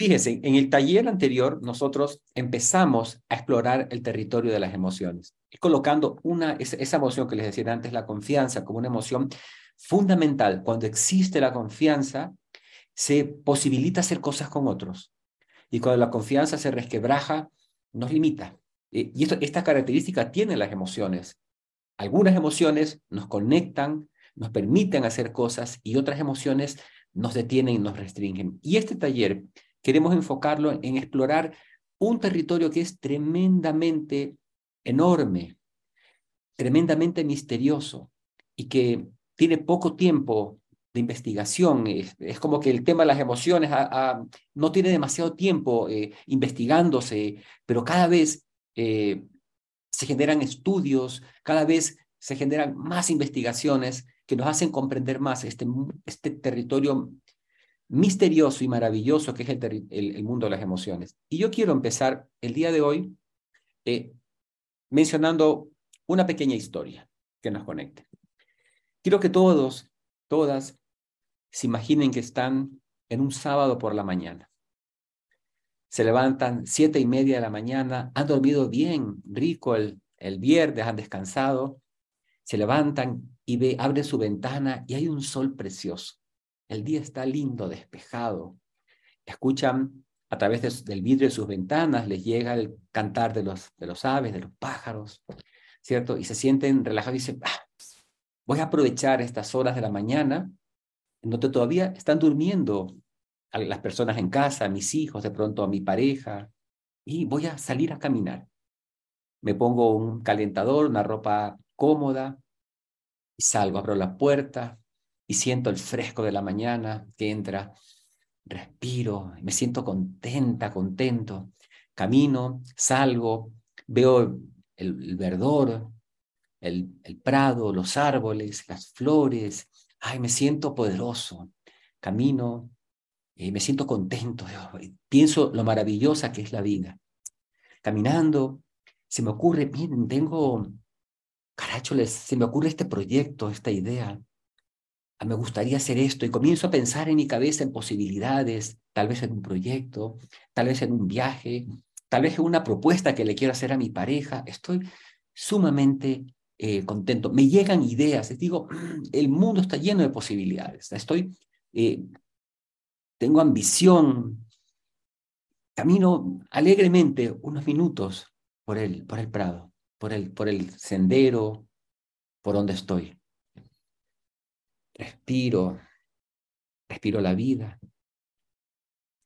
Fíjese, en el taller anterior nosotros empezamos a explorar el territorio de las emociones, colocando una, esa emoción que les decía antes, la confianza, como una emoción fundamental. Cuando existe la confianza, se posibilita hacer cosas con otros. Y cuando la confianza se resquebraja, nos limita. Y esto, esta característica tienen las emociones. Algunas emociones nos conectan, nos permiten hacer cosas y otras emociones nos detienen y nos restringen. Y este taller queremos enfocarlo en explorar un territorio que es tremendamente enorme, tremendamente misterioso y que tiene poco tiempo de investigación. Es, como que el tema de las emociones no tiene demasiado tiempo eh, investigándose, pero cada vez eh, se generan estudios, cada vez se generan más investigaciones que nos hacen comprender más este, este territorio misterioso y maravilloso que es el, mundo de las emociones. Y yo quiero empezar el día de hoy eh, mencionando una pequeña historia que nos conecte. Quiero que todos, todas, se imaginen que están en un sábado por la mañana. Se levantan siete y media de la mañana, han dormido bien, rico el, el viernes, han descansado, se levantan y ve, abren su ventana y hay un sol precioso. El día está lindo, despejado. Escuchan a través del vidrio de sus ventanas, les llega el cantar de los, de los aves, de los pájaros, ¿cierto? Y se sienten relajados y dicen, ah, voy a aprovechar estas horas de la mañana en donde todavía están durmiendo las personas en casa, mis hijos, de pronto a mi pareja, y voy a salir a caminar. Me pongo un calentador, una ropa cómoda, y salgo, abro la puerta y siento el fresco de la mañana que entra, respiro, me siento contenta, contento, camino, salgo, veo el, verdor, el, prado, los árboles, las flores, ay, me siento poderoso, camino, eh, me siento contento, pienso lo maravillosa que es la vida. Caminando, se me ocurre, miren, tengo, caracho, se me ocurre este proyecto, esta idea. Ah, me gustaría hacer esto y comienzo a pensar en mi cabeza en posibilidades, tal vez en un proyecto, tal vez en un viaje, tal vez en una propuesta que le quiero hacer a mi pareja. Estoy sumamente eh, contento. Me llegan ideas, les digo, el mundo está lleno de posibilidades. Estoy, eh, tengo ambición, camino alegremente unos minutos por el, por el prado, por el, por el sendero, por donde estoy. Respiro, respiro la vida.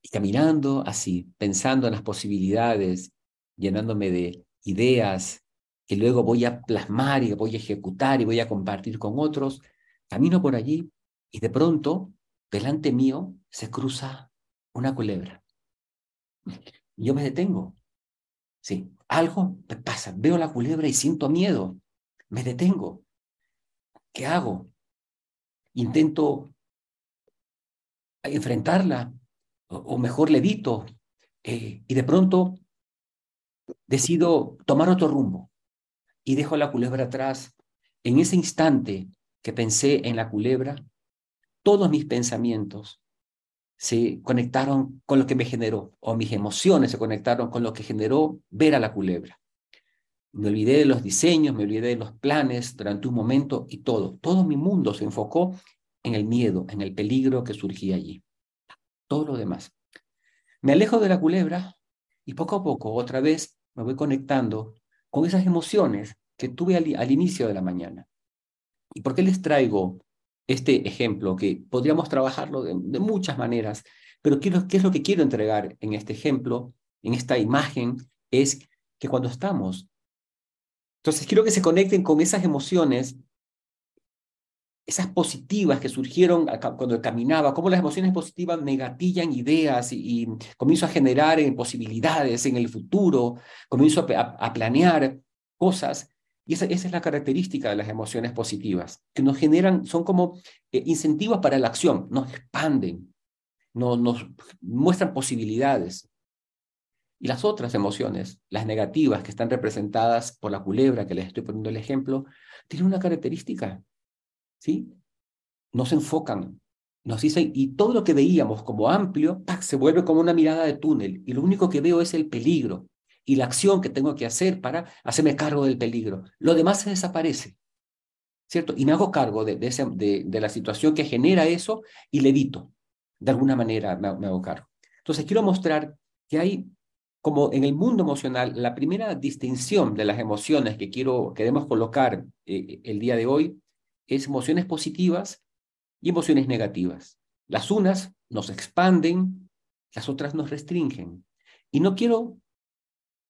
Y caminando así, pensando en las posibilidades, llenándome de ideas, que luego voy a plasmar y voy a ejecutar y voy a compartir con otros, camino por allí y de pronto, delante mío, se cruza una culebra. Yo me detengo. Sí, algo me pasa. Veo la culebra y siento miedo. Me detengo. ¿Qué hago? Intento enfrentarla o, mejor le evito. Eh, y de pronto decido tomar otro rumbo y dejo la culebra atrás. En ese instante que pensé en la culebra, todos mis pensamientos se conectaron con lo que me generó, o mis emociones se conectaron con lo que generó ver a la culebra. Me olvidé de los diseños, me olvidé de los planes durante un momento y todo. Todo mi mundo se enfocó en el miedo, en el peligro que surgía allí. Todo lo demás. Me alejo de la culebra y poco a poco otra vez me voy conectando con esas emociones que tuve al, inicio de la mañana. ¿Y por qué les traigo este ejemplo? Que podríamos trabajarlo de, muchas maneras, pero ¿qué, ¿qué es lo que quiero entregar en este ejemplo, en esta imagen? Es que cuando estamos, entonces quiero que se conecten con esas emociones esas positivas que surgieron cuando caminaba, cómo las emociones positivas me gatillan ideas y, comienzo a generar eh, posibilidades en el futuro, comienzo a, planear cosas. Y esa, esa, es la característica de las emociones positivas, que nos generan, son como eh, incentivos para la acción, nos expanden, nos, nos muestran posibilidades. Y las otras emociones, las negativas que están representadas por la culebra, que les estoy poniendo el ejemplo, tienen una característica, ¿sí? No se enfocan, nos dicen, y todo lo que veíamos como amplio, se vuelve como una mirada de túnel, y lo único que veo es el peligro y la acción que tengo que hacer para hacerme cargo del peligro. Lo demás se desaparece, ¿cierto? Y me hago cargo de, de, la situación que genera eso y le evito. De alguna manera me, hago cargo. Entonces, quiero mostrar que hay, como en el mundo emocional, la primera distinción de las emociones que quiero, queremos colocar eh, el día de hoy es emociones positivas y emociones negativas. Las unas nos expanden, las otras nos restringen. Y no quiero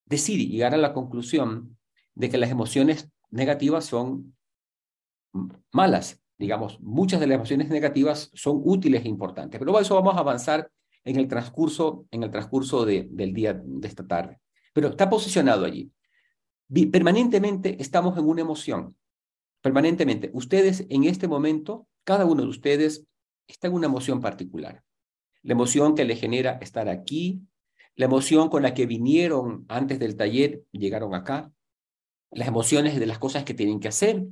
decir y llegar a la conclusión de que las emociones negativas son malas. Digamos, muchas de las emociones negativas son útiles e importantes, pero eso vamos a avanzar en el transcurso, en el transcurso de, del día de esta tarde. Pero está posicionado allí. Permanentemente estamos en una emoción. Permanentemente. Ustedes en este momento, cada uno de ustedes está en una emoción particular. La emoción que le genera estar aquí, la emoción con la que vinieron antes del taller, llegaron acá, las emociones de las cosas que tienen que hacer.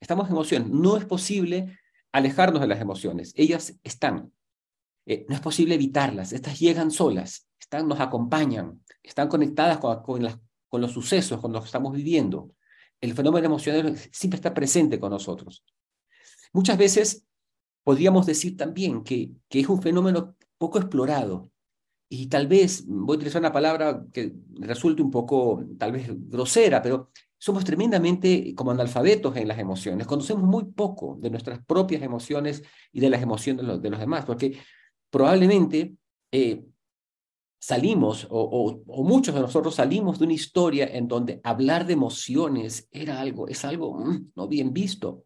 Estamos en emoción. No es posible alejarnos de las emociones. Ellas están. Eh, no es posible evitarlas. Estas llegan solas, están, nos acompañan, están conectadas con, con los sucesos, con los que estamos viviendo. El fenómeno emocional siempre está presente con nosotros. Muchas veces podríamos decir también que, que es un fenómeno poco explorado, y tal vez, voy a utilizar una palabra que resulte un poco, tal vez, grosera, pero somos tremendamente como analfabetos en las emociones. Conocemos muy poco de nuestras propias emociones y de las emociones de los, demás, porque probablemente eh, salimos, o, muchos de nosotros salimos de una historia en donde hablar de emociones era algo, es algo mm, no bien visto.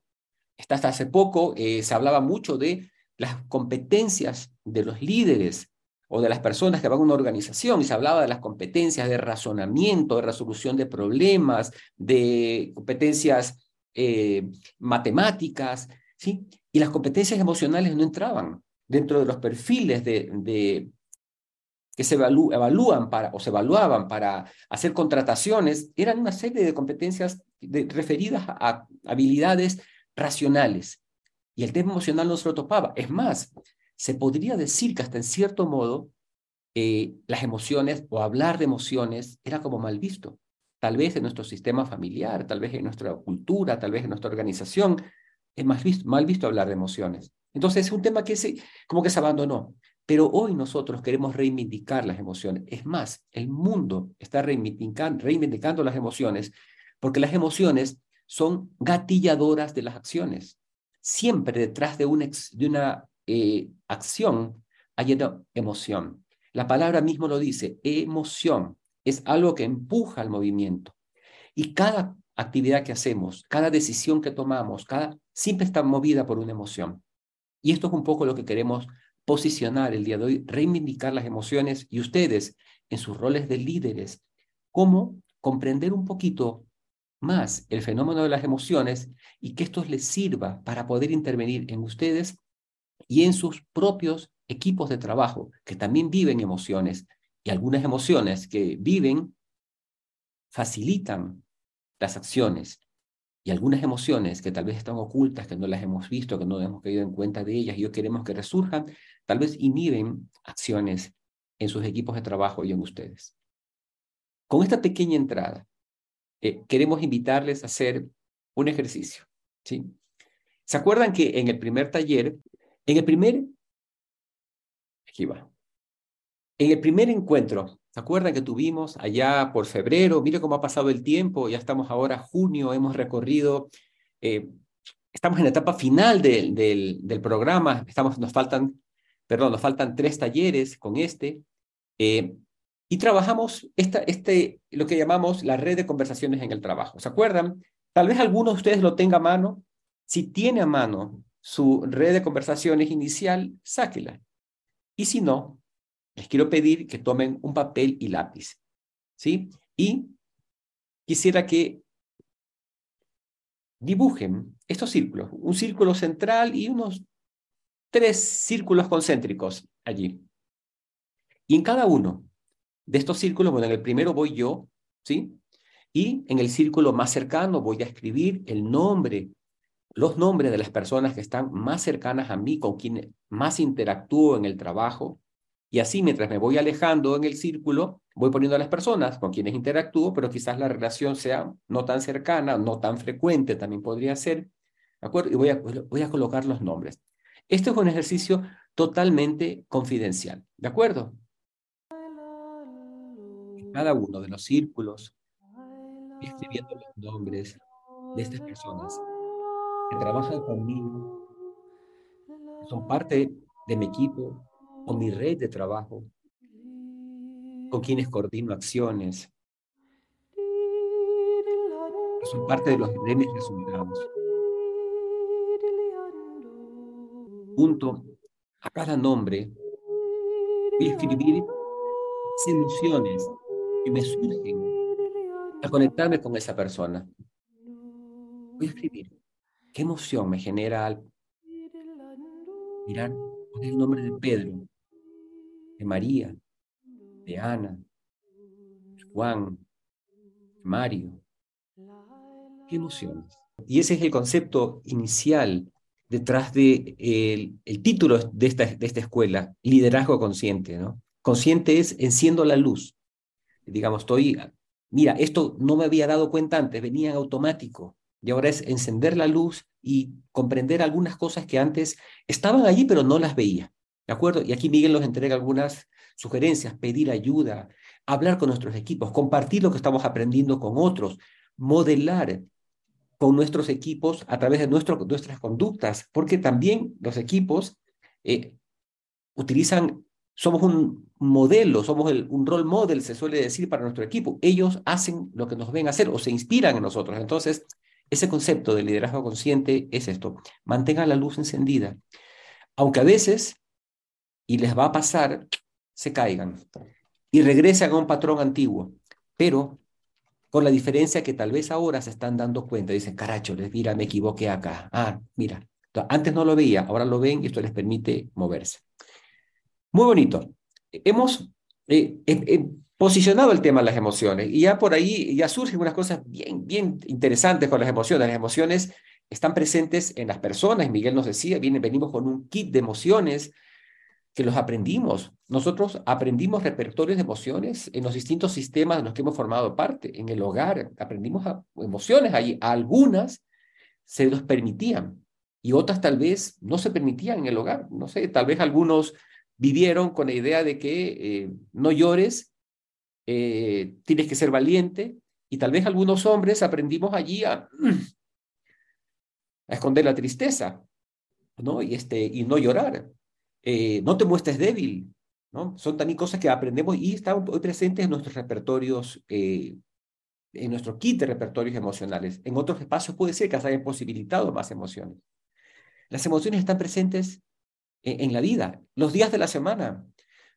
Hasta hace poco eh, se hablaba mucho de las competencias de los líderes o de las personas que van a una organización y se hablaba de las competencias de razonamiento, de resolución de problemas, de competencias eh, matemáticas, ¿sí? Y las competencias emocionales no entraban dentro de los perfiles que se evalúan o se evaluaban para hacer contrataciones, eran una serie de competencias referidas a habilidades racionales. Y el tema emocional no se lo topaba. Es más, se podría decir que hasta en cierto modo eh, las emociones o hablar de emociones era como mal visto. Tal vez en nuestro sistema familiar, tal vez en nuestra cultura, tal vez en nuestra organización, es visto, mal visto hablar de emociones. Entonces es un tema que se, como que se abandonó. Pero hoy nosotros queremos reivindicar las emociones. Es más, el mundo está reivindicando, reivindicando las emociones porque las emociones son gatilladoras de las acciones. Siempre detrás de una, una eh, acción hay emoción. La palabra mismo lo dice, emoción es algo que empuja al movimiento. Y cada actividad que hacemos, cada decisión que tomamos, cada siempre está movida por una emoción. Y esto es un poco lo que queremos posicionar el día de hoy, reivindicar las emociones y ustedes en sus roles de líderes, cómo comprender un poquito más el fenómeno de las emociones y que esto les sirva para poder intervenir en ustedes y en sus propios equipos de trabajo que también viven emociones. Y algunas emociones que viven facilitan las acciones y algunas emociones que tal vez están ocultas, que no las hemos visto, que no hemos caído en cuenta de ellas y queremos que resurjan, tal vez inhiben acciones en sus equipos de trabajo y en ustedes. Con esta pequeña entrada, eh, queremos invitarles a hacer un ejercicio. ¿sí? ¿Se acuerdan que en el primer taller en el primer, aquí va. En el primer encuentro, ¿se acuerdan que tuvimos allá por febrero? Mire cómo ha pasado el tiempo, ya estamos ahora junio, hemos recorrido, eh, estamos en la etapa final del, del, programa, estamos, nos faltan, perdón, nos faltan tres talleres con este, eh, y trabajamos esta, este, lo que llamamos la red de conversaciones en el trabajo. ¿Se acuerdan? Tal vez alguno de ustedes lo tenga a mano. Si tiene a mano su red de conversaciones inicial, sáquela. Y si no, les quiero pedir que tomen un papel y lápiz. ¿Sí? Y quisiera que dibujen estos círculos, un círculo central y unos tres círculos concéntricos allí. Y en cada uno de estos círculos, bueno, en el primero voy yo, ¿sí? Y en el círculo más cercano voy a escribir el nombre los nombres de las personas que están más cercanas a mí, con quienes más interactúo en el trabajo, y así mientras me voy alejando en el círculo, voy poniendo a las personas con quienes interactúo, pero quizás la relación sea no tan cercana, no tan frecuente, también podría ser, ¿de acuerdo? Y voy a, voy a colocar los nombres. Este es un ejercicio totalmente confidencial, ¿de acuerdo? cada uno de los círculos, escribiendo los nombres de estas personas que trabajan conmigo, son parte de mi equipo o mi red de trabajo, con quienes coordino acciones, son parte de, los, de resultados. Junto a cada nombre, voy a escribir las emociones que me surgen al conectarme con esa persona. Voy a escribir qué emoción me genera al mirar el nombre de Pedro, de María, de Ana, Juan, Mario. Qué emociones. Y ese es el concepto inicial detrás del de, el título de esta, de esta escuela, liderazgo consciente. ¿no? Consciente es enciendo la luz. Digamos, estoy, mira, esto no me había dado cuenta antes, venía en automático. Y ahora es encender la luz y comprender algunas cosas que antes estaban allí, pero no las veía. ¿De acuerdo? Y aquí Miguel nos entrega algunas sugerencias, pedir ayuda, hablar con nuestros equipos, compartir lo que estamos aprendiendo con otros, modelar con nuestros equipos a través de nuestro, nuestras conductas, porque también los equipos eh, utilizan, somos un modelo, somos el, un role model, se suele decir para nuestro equipo. Ellos hacen lo que nos ven hacer o se inspiran en nosotros. Entonces, ese concepto de liderazgo consciente es esto, mantenga la luz encendida, aunque a veces, y les va a pasar, se caigan y regresan a un patrón antiguo, pero con la diferencia que tal vez ahora se están dando cuenta, dicen, caracho, les mira, me equivoqué acá. Ah, mira, antes no lo veía, ahora lo ven y esto les permite moverse. Muy bonito. Hemos eh, eh, eh, posicionado el tema de las emociones y ya por ahí ya surgen unas cosas bien, bien interesantes con las emociones. Las emociones están presentes en las personas, Miguel nos decía, viene, venimos con un kit de emociones que los aprendimos. Nosotros aprendimos repertorios de emociones en los distintos sistemas en los que hemos formado parte. En el hogar aprendimos emociones, ahí algunas se nos permitían y otras tal vez no se permitían en el hogar. No sé, tal vez algunos vivieron con la idea de que eh, no llores, eh, tienes que ser valiente, y tal vez algunos hombres aprendimos allí a, a esconder la tristeza, ¿no? Y, este, y no llorar. Eh, no te muestres débil, ¿no? Son también cosas que aprendemos y están hoy presentes en nuestros repertorios, eh, en nuestro kit de repertorios emocionales. En otros espacios puede ser que se hayan posibilitado más emociones. Las emociones están presentes en, en la vida, los días de la semana.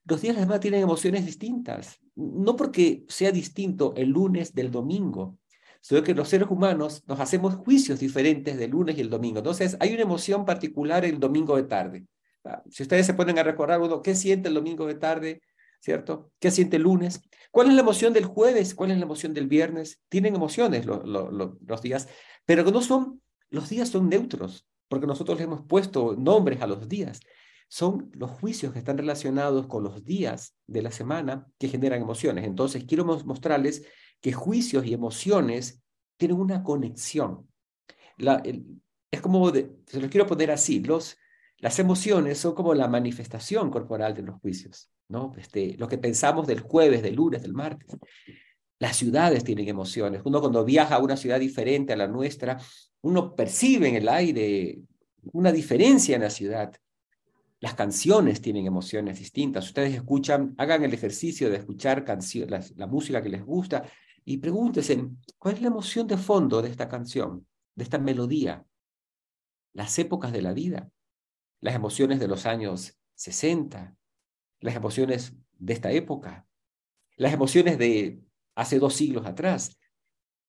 Los días de la semana tienen emociones distintas, no porque sea distinto el lunes del domingo, sino que los seres humanos nos hacemos juicios diferentes del lunes y el domingo. Entonces, hay una emoción particular el domingo de tarde. Ah, si ustedes se ponen a recordar uno, ¿qué siente el domingo de tarde? ¿Cierto? ¿Qué siente el lunes? ¿Cuál es la emoción del jueves? ¿Cuál es la emoción del viernes? Tienen emociones los días, pero no son, los días son neutros, porque nosotros le hemos puesto nombres a los días. Son los juicios que están relacionados con los días de la semana que generan emociones. Entonces, quiero mostrarles que juicios y emociones tienen una conexión. Es como, se los quiero poner así, los, las emociones son como la manifestación corporal de los juicios, ¿no? Este, lo que pensamos del jueves, del lunes, del martes. Las ciudades tienen emociones. Uno cuando viaja a una ciudad diferente a la nuestra, uno percibe en el aire una diferencia en la ciudad. Las canciones tienen emociones distintas. Ustedes escuchan, hagan el ejercicio de escuchar la, la música que les gusta y pregúntense, ¿cuál es la emoción de fondo de esta canción, de esta melodía? Las épocas de la vida las emociones de los años 60, las emociones de esta época, las emociones de hace dos siglos atrás.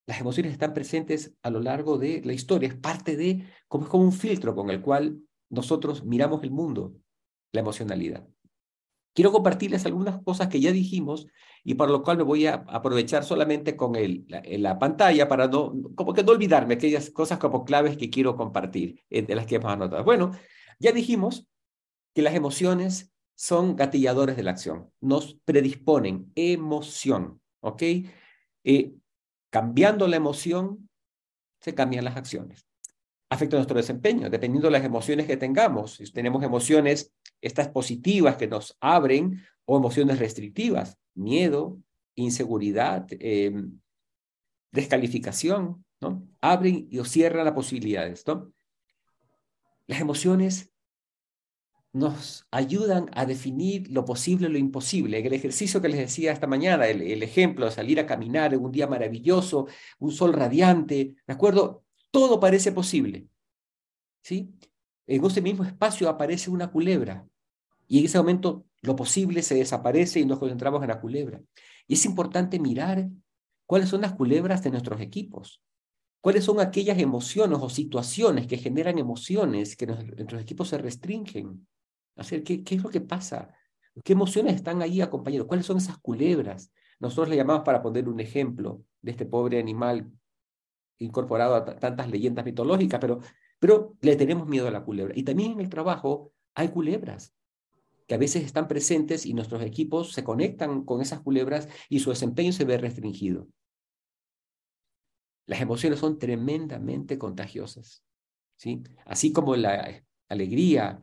Las emociones están presentes a lo largo de la historia, es parte de, como es como un filtro con el cual nosotros miramos el mundo, la emocionalidad. quiero compartirles algunas cosas que ya dijimos y para lo cual me voy a aprovechar solamente con el, la, la, pantalla para no, como que no olvidarme aquellas cosas como claves que quiero compartir, eh, de las que hemos anotado. Bueno, ya dijimos que las emociones son gatilladores de la acción, nos predisponen emoción, ¿ok? Eh, cambiando la emoción, se cambian las acciones. Afecta nuestro desempeño, dependiendo de las emociones que tengamos. Si tenemos emociones, estas positivas que nos abren, o emociones restrictivas, miedo, inseguridad, em, descalificación, ¿no? Abren y o cierran las posibilidades, ¿no? Las emociones nos ayudan a definir lo posible y lo imposible. El ejercicio que les decía esta mañana, el, ejemplo de salir a caminar en un día maravilloso, un sol radiante, ¿de acuerdo? Todo parece posible. ¿Sí? En ese mismo espacio aparece una culebra y en ese momento lo posible se desaparece y nos concentramos en la culebra. Y es importante mirar cuáles son las culebras de nuestros equipos. ¿Cuáles son aquellas emociones o situaciones que generan emociones que nuestros equipos se restringen? Hacer, ¿qué, ¿Qué es lo que pasa? ¿Qué emociones están ahí acompañadas? ¿Cuáles son esas culebras? Nosotros le llamamos para poner un ejemplo de este pobre animal incorporado a tantas leyendas mitológicas, pero, pero le tenemos miedo a la culebra. Y también en el trabajo hay culebras que a veces están presentes y nuestros equipos se conectan con esas culebras y su desempeño se ve restringido. Las emociones son tremendamente contagiosas, ¿sí? Así como la alegría,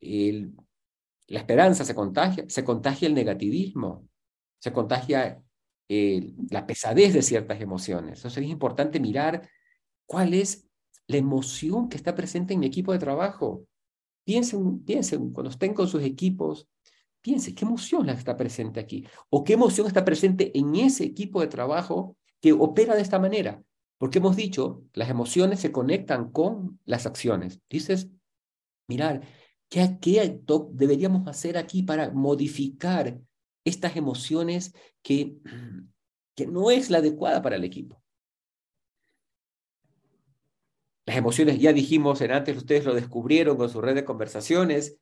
la esperanza se contagia, se contagia el negativismo, se contagia la pesadez de ciertas emociones. Entonces es importante mirar cuál es la emoción que está presente en mi equipo de trabajo. Piensen, piensen, cuando estén con sus equipos, piensen qué emoción está presente aquí o qué emoción está presente en ese equipo de trabajo que opera de esta manera. Porque hemos dicho, las emociones se conectan con las acciones. Dices, mirar, ¿qué, qué deberíamos hacer aquí para modificar estas emociones que, que no es la adecuada para el equipo? Las emociones, ya dijimos en antes, ustedes lo descubrieron con su red de conversaciones,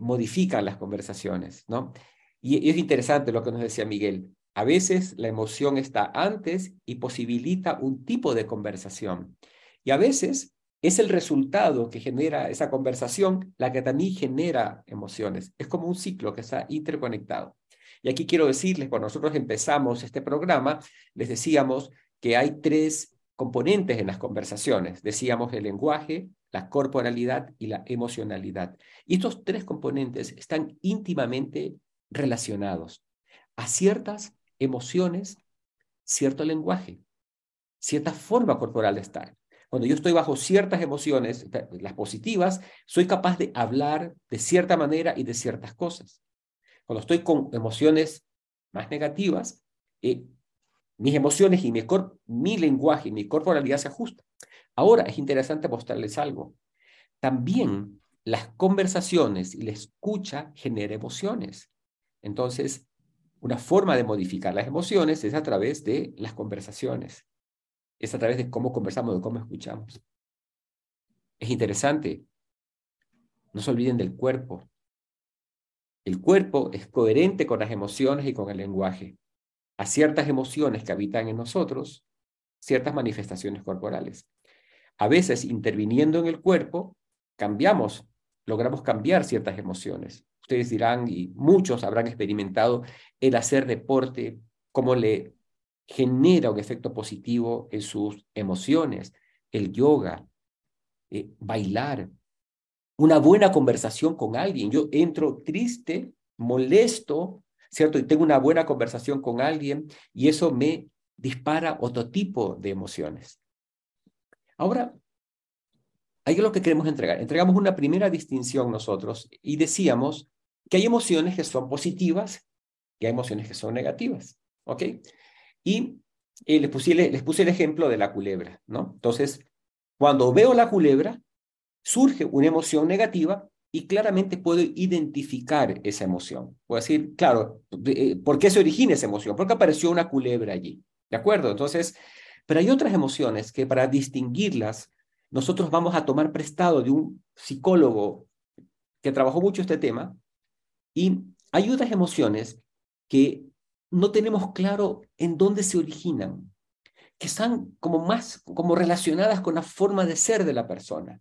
modifican las conversaciones, ¿no? Y es interesante lo que nos decía Miguel. A veces la emoción está antes y posibilita un tipo de conversación. Y a veces es el resultado que genera esa conversación la que también genera emociones. Es como un ciclo que está interconectado. Y aquí quiero decirles, cuando nosotros empezamos este programa, les decíamos que hay tres componentes en las conversaciones. Decíamos el lenguaje, la corporalidad y la emocionalidad. Y estos tres componentes están íntimamente relacionados a ciertas emociones, cierto lenguaje, cierta forma corporal de estar. Cuando yo estoy bajo ciertas emociones, las positivas, soy capaz de hablar de cierta manera y de ciertas cosas. Cuando estoy con emociones más negativas, eh, mis emociones y mi, mi lenguaje y mi corporalidad se ajustan. Ahora es interesante mostrarles algo. También las conversaciones y la escucha genera emociones. Entonces, una forma de modificar las emociones es a través de las conversaciones. Es a través de cómo conversamos, de cómo escuchamos. Es interesante. No se olviden del cuerpo. El cuerpo es coherente con las emociones y con el lenguaje a ciertas emociones que habitan en nosotros, ciertas manifestaciones corporales. A veces, interviniendo en el cuerpo, cambiamos, logramos cambiar ciertas emociones. Ustedes dirán, y muchos habrán experimentado, el hacer deporte, cómo le genera un efecto positivo en sus emociones, el yoga, eh, bailar, una buena conversación con alguien. Yo entro triste, molesto, ¿cierto? Y tengo una buena conversación con alguien y eso me dispara otro tipo de emociones. Ahora, hay lo que queremos entregar. Entregamos una primera distinción nosotros y decíamos que hay emociones que son positivas y hay emociones que son negativas, ¿ok? Y eh, les, puse, les puse el ejemplo de la culebra, ¿no? Entonces, cuando veo la culebra, surge una emoción negativa y claramente puedo identificar esa emoción. Puedo decir, claro, eh, ¿por qué se origina esa emoción? Porque apareció una culebra allí. ¿De acuerdo? Entonces, pero hay otras emociones que para distinguirlas, nosotros vamos a tomar prestado de un psicólogo que trabajó mucho este tema y hay otras emociones que no tenemos claro en dónde se originan, que están como más como relacionadas con la forma de ser de la persona.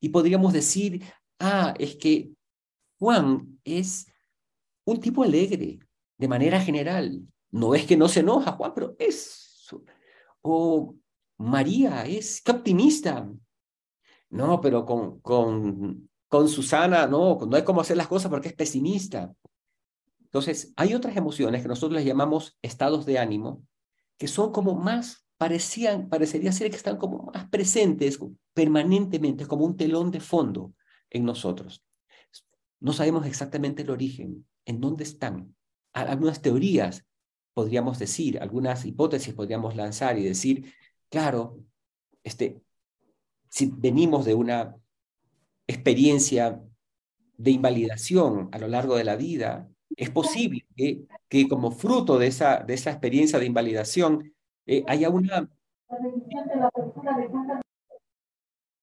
Y podríamos decir, ah, es que Juan es un tipo alegre, de manera general. No es que no se enoja, Juan, pero es. O María es, qué optimista. No, pero con, con, con Susana, no, no hay cómo hacer las cosas porque es pesimista. Entonces, hay otras emociones que nosotros les llamamos estados de ánimo, que son como más, parecían, parecería ser que están como más presentes permanentemente, como un telón de fondo en nosotros. No sabemos exactamente el origen, en dónde están. Algunas teorías podríamos decir, algunas hipótesis podríamos lanzar y decir, claro, este, si venimos de una experiencia de invalidación a lo largo de la vida, es posible que, que como fruto de esa, de esa experiencia de invalidación eh, haya una...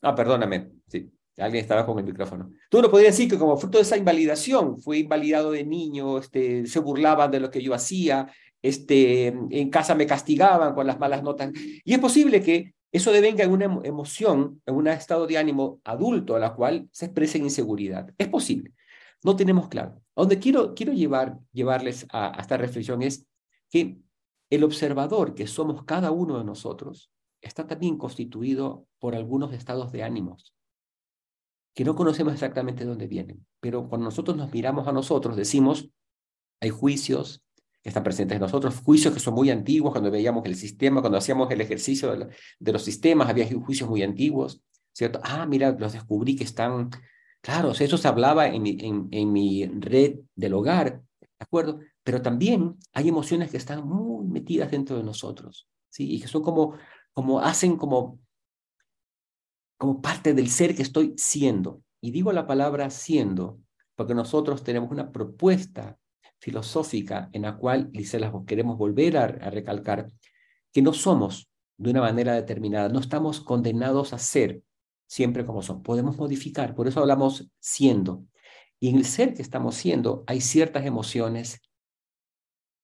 Ah, perdóname, sí, alguien estaba con el micrófono. Tú no podrías decir que como fruto de esa invalidación, fue invalidado de niño, este, se burlaban de lo que yo hacía, este, en casa me castigaban con las malas notas. Y es posible que eso devenga en una emoción, en un estado de ánimo adulto a la cual se expresa inseguridad. Es posible. No tenemos claro. A donde quiero, quiero llevar, llevarles a, esta reflexión es que el observador que somos cada uno de nosotros está también constituido por algunos estados de ánimos que no conocemos exactamente dónde vienen. Pero cuando nosotros nos miramos a nosotros, decimos, hay juicios, que están presentes en nosotros, juicios que son muy antiguos, cuando veíamos el sistema, cuando hacíamos el ejercicio de, los sistemas, había juicios muy antiguos, ¿cierto? Ah, mira, los descubrí que están, claro, eso se hablaba en mi, en, mi red del hogar, ¿de acuerdo? Pero también hay emociones que están muy metidas dentro de nosotros, ¿sí? Y que son como, como hacen como, como parte del ser que estoy siendo. Y digo la palabra siendo porque nosotros tenemos una propuesta filosófica en la cual, y se las queremos volver a, recalcar, que no somos de una manera determinada, no estamos condenados a ser siempre como son, podemos modificar, por eso hablamos siendo. Y en el ser que estamos siendo hay ciertas emociones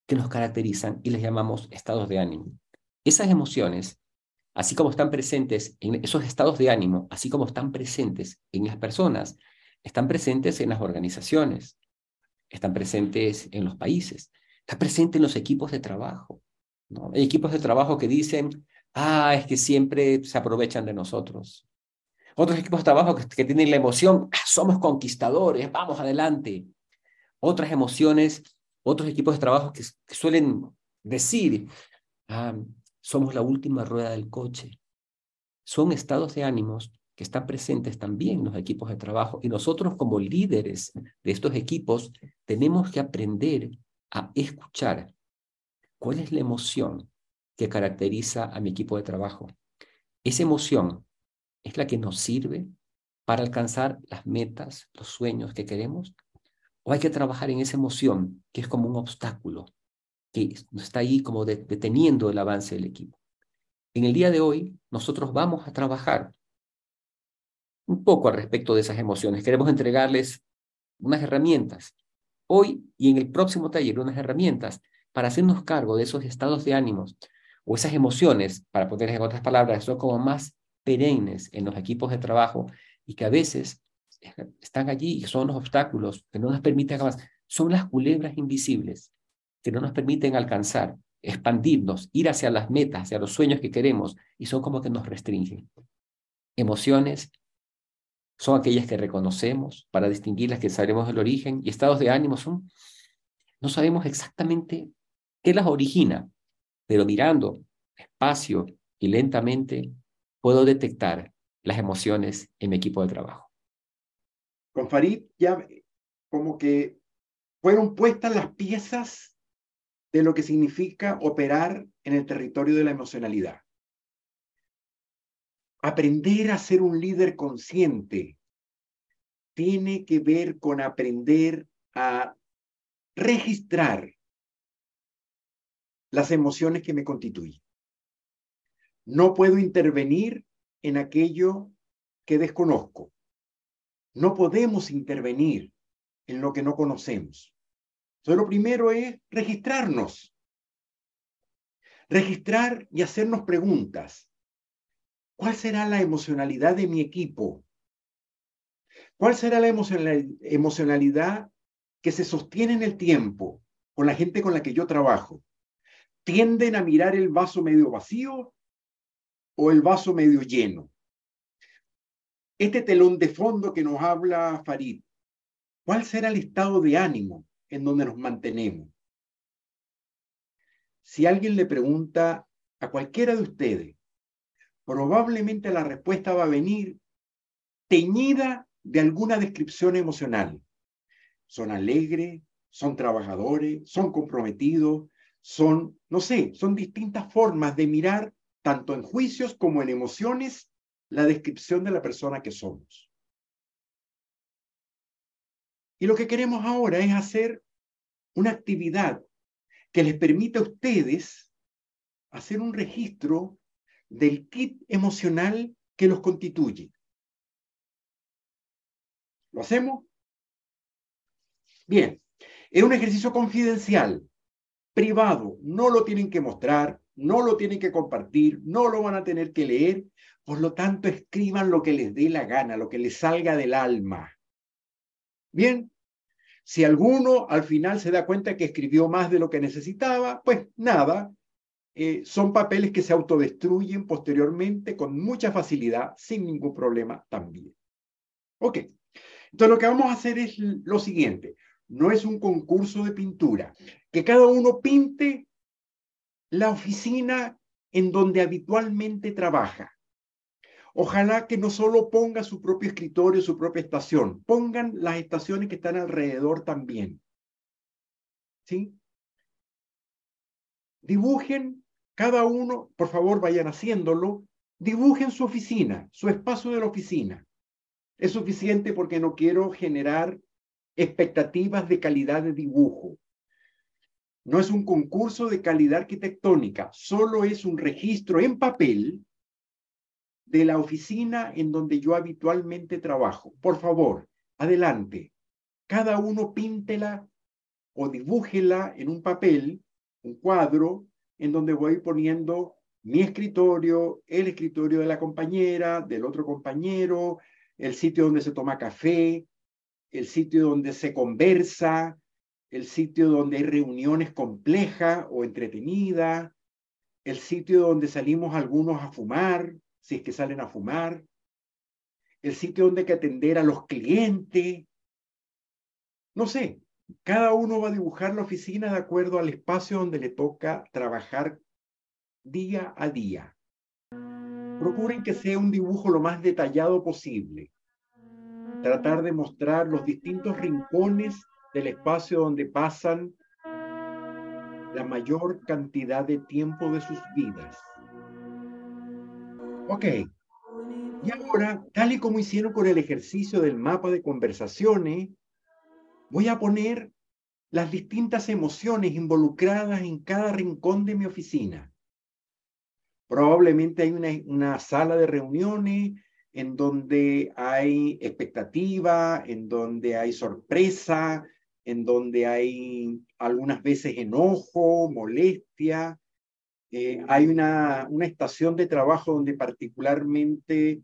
que nos caracterizan y les llamamos estados de ánimo. Esas emociones, así como están presentes en esos estados de ánimo, así como están presentes en las personas, están presentes en las organizaciones, están presentes en los países, está presente en los equipos de trabajo. Hay equipos de trabajo que dicen, ah, es que siempre se aprovechan de nosotros. Otros equipos de trabajo que, tienen la emoción, ah, somos conquistadores, vamos adelante. Otras emociones, otros equipos de trabajo que, suelen decir, ah, somos la última rueda del coche. Son estados de ánimos que están presentes también los equipos de trabajo. Y nosotros como líderes de estos equipos tenemos que aprender a escuchar cuál es la emoción que caracteriza a mi equipo de trabajo. Esa emoción es la que nos sirve para alcanzar las metas, los sueños que queremos. O hay que trabajar en esa emoción que es como un obstáculo, que está ahí como deteniendo el avance del equipo. En el día de hoy, nosotros vamos a trabajar un poco al respecto de esas emociones. Queremos entregarles unas herramientas. Hoy y en el próximo taller, unas herramientas para hacernos cargo de esos estados de ánimos o esas emociones, para ponerles en otras palabras, son como más perennes en los equipos de trabajo y que a veces están allí y son los obstáculos que no nos permiten avanzar. Son las culebras invisibles que no nos permiten alcanzar, expandirnos, ir hacia las metas, hacia los sueños que queremos y son como que nos restringen. Emociones son aquellas que reconocemos para distinguirlas que sabemos el origen y estados de ánimo son, no sabemos exactamente qué las origina, pero mirando despacio y lentamente puedo detectar las emociones en mi equipo de trabajo. Con Farid ya como que fueron puestas las piezas de lo que significa operar en el territorio de la emocionalidad. Aprender a ser un líder consciente tiene que ver con aprender a registrar las emociones que me constituyen. No puedo intervenir en aquello que desconozco. No podemos intervenir en lo que no conocemos. Entonces, lo primero es registrarnos. Registrar y hacernos preguntas. ¿Cuál será la emocionalidad de mi equipo? ¿Cuál será la emocionalidad que se sostiene en el tiempo con la gente con la que yo trabajo? ¿Tienden a mirar el vaso medio vacío o el vaso medio lleno? Este telón de fondo que nos habla Farid, ¿cuál será el estado de ánimo en donde nos mantenemos? Si alguien le pregunta a cualquiera de ustedes, probablemente la respuesta va a venir teñida de alguna descripción emocional. Son alegres, son trabajadores, son comprometidos, son, no sé, son distintas formas de mirar, tanto en juicios como en emociones, la descripción de la persona que somos. Y lo que queremos ahora es hacer una actividad que les permita a ustedes hacer un registro del kit emocional que los constituye. ¿Lo hacemos? Bien, es un ejercicio confidencial, privado, no lo tienen que mostrar, no lo tienen que compartir, no lo van a tener que leer, por lo tanto escriban lo que les dé la gana, lo que les salga del alma. Bien, si alguno al final se da cuenta que escribió más de lo que necesitaba, pues nada, eh, son papeles que se autodestruyen posteriormente con mucha facilidad, sin ningún problema también. Ok, entonces lo que vamos a hacer es lo siguiente, no es un concurso de pintura, que cada uno pinte la oficina en donde habitualmente trabaja. Ojalá que no solo ponga su propio escritorio, su propia estación, pongan las estaciones que están alrededor también. ¿Sí? Dibujen cada uno, por favor vayan haciéndolo, dibujen su oficina, su espacio de la oficina. Es suficiente porque no quiero generar expectativas de calidad de dibujo. No es un concurso de calidad arquitectónica, solo es un registro en papel de la oficina en donde yo habitualmente trabajo. Por favor, adelante. Cada uno píntela o dibújela en un papel, un cuadro, en donde voy poniendo mi escritorio, el escritorio de la compañera, del otro compañero, el sitio donde se toma café, el sitio donde se conversa, el sitio donde hay reuniones complejas o entretenidas, el sitio donde salimos algunos a fumar, si es que salen a fumar, el sitio donde hay que atender a los clientes. No sé, cada uno va a dibujar la oficina de acuerdo al espacio donde le toca trabajar día a día. Procuren que sea un dibujo lo más detallado posible. Tratar de mostrar los distintos rincones del espacio donde pasan la mayor cantidad de tiempo de sus vidas. Ok. Y ahora, tal y como hicieron con el ejercicio del mapa de conversaciones, voy a poner las distintas emociones involucradas en cada rincón de mi oficina. Probablemente hay una, sala de reuniones en donde hay expectativa, en donde hay sorpresa, en donde hay algunas veces enojo, molestia. Eh, hay una, una, estación de trabajo donde particularmente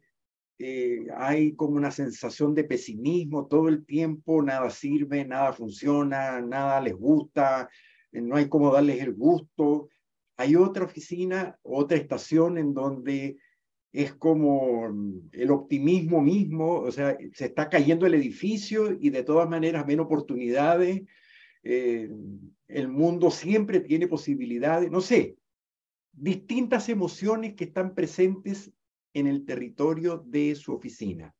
eh, hay como una sensación de pesimismo todo el tiempo, nada sirve, nada funciona, nada les gusta, eh, no hay cómo darles el gusto. Hay otra oficina, otra estación en donde es como el optimismo mismo, o sea, se está cayendo el edificio y de todas maneras ven oportunidades, eh, el mundo siempre tiene posibilidades, no sé, distintas emociones que están presentes en el territorio de su oficina.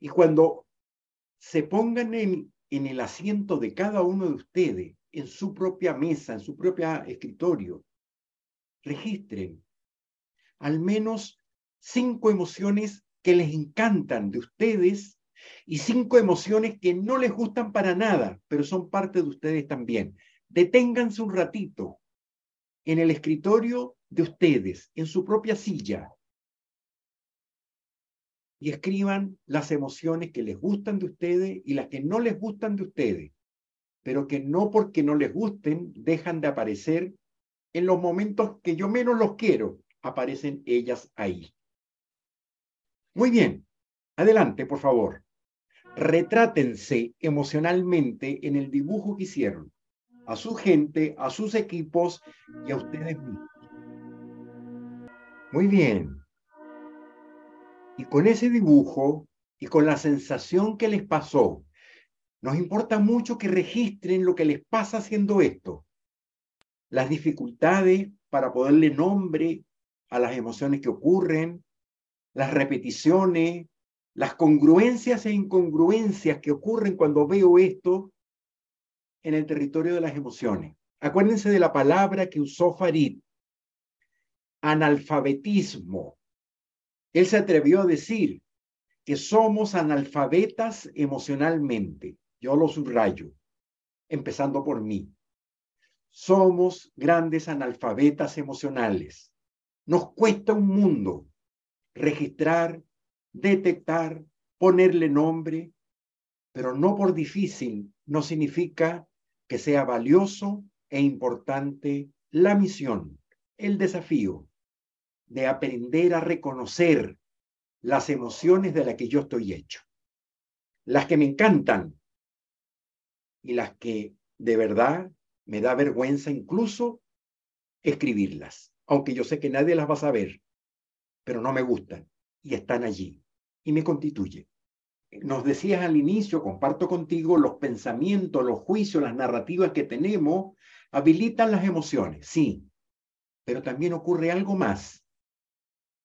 Y cuando se pongan en, en el asiento de cada uno de ustedes, en su propia mesa, en su propio escritorio, registren al menos cinco emociones que les encantan de ustedes y cinco emociones que no les gustan para nada, pero son parte de ustedes también. Deténganse un ratito en el escritorio de ustedes, en su propia silla, y escriban las emociones que les gustan de ustedes y las que no les gustan de ustedes. pero que no porque no les gusten dejan de aparecer en los momentos que yo menos los quiero, aparecen ellas ahí. Muy bien, adelante, por favor. Retrátense emocionalmente en el dibujo que hicieron, a su gente, a sus equipos y a ustedes mismos. Muy bien. Y con ese dibujo y con la sensación que les pasó, nos importa mucho que registren lo que les pasa haciendo esto. Las dificultades para poderle nombre a las emociones que ocurren, las repeticiones, las congruencias e incongruencias que ocurren cuando veo esto en el territorio de las emociones. Acuérdense de la palabra que usó Farid, analfabetismo. Él se atrevió a decir que somos analfabetas emocionalmente. Yo lo subrayo, empezando por mí. Somos grandes analfabetas emocionales. Nos cuesta un mundo registrar, detectar, ponerle nombre, pero no por difícil no significa que sea valioso e importante la misión, el desafío de aprender a reconocer las emociones de las que yo estoy hecho. Las que me encantan y las que de verdad me da vergüenza incluso escribirlas, aunque yo sé que nadie las va a saber, pero no me gustan y están allí y me constituye. Nos decías al inicio, comparto contigo, los pensamientos, los juicios, las narrativas que tenemos habilitan las emociones, sí, pero también ocurre algo más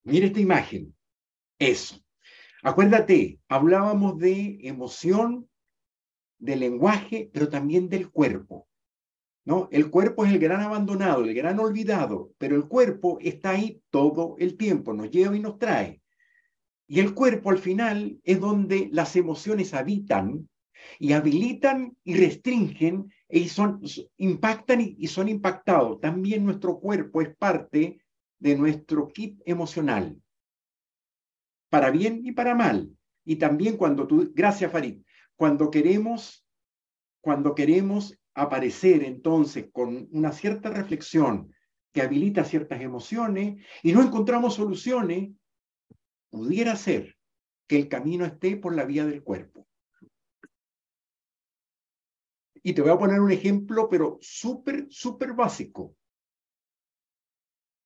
Mira esta imagen. Eso. Acuérdate, hablábamos de emoción, de lenguaje, pero también del cuerpo. ¿no? El cuerpo es el gran abandonado, el gran olvidado, pero el cuerpo está ahí todo el tiempo, nos lleva y nos trae. Y el cuerpo al final es donde las emociones habitan y habilitan y restringen y son, impactan y son impactados. También nuestro cuerpo es parte de nuestro kit emocional, para bien y para mal. Y también cuando tú, gracias Farid, cuando queremos, cuando queremos aparecer entonces con una cierta reflexión que habilita ciertas emociones y no encontramos soluciones, pudiera ser que el camino esté por la vía del cuerpo. Y te voy a poner un ejemplo, pero súper, súper básico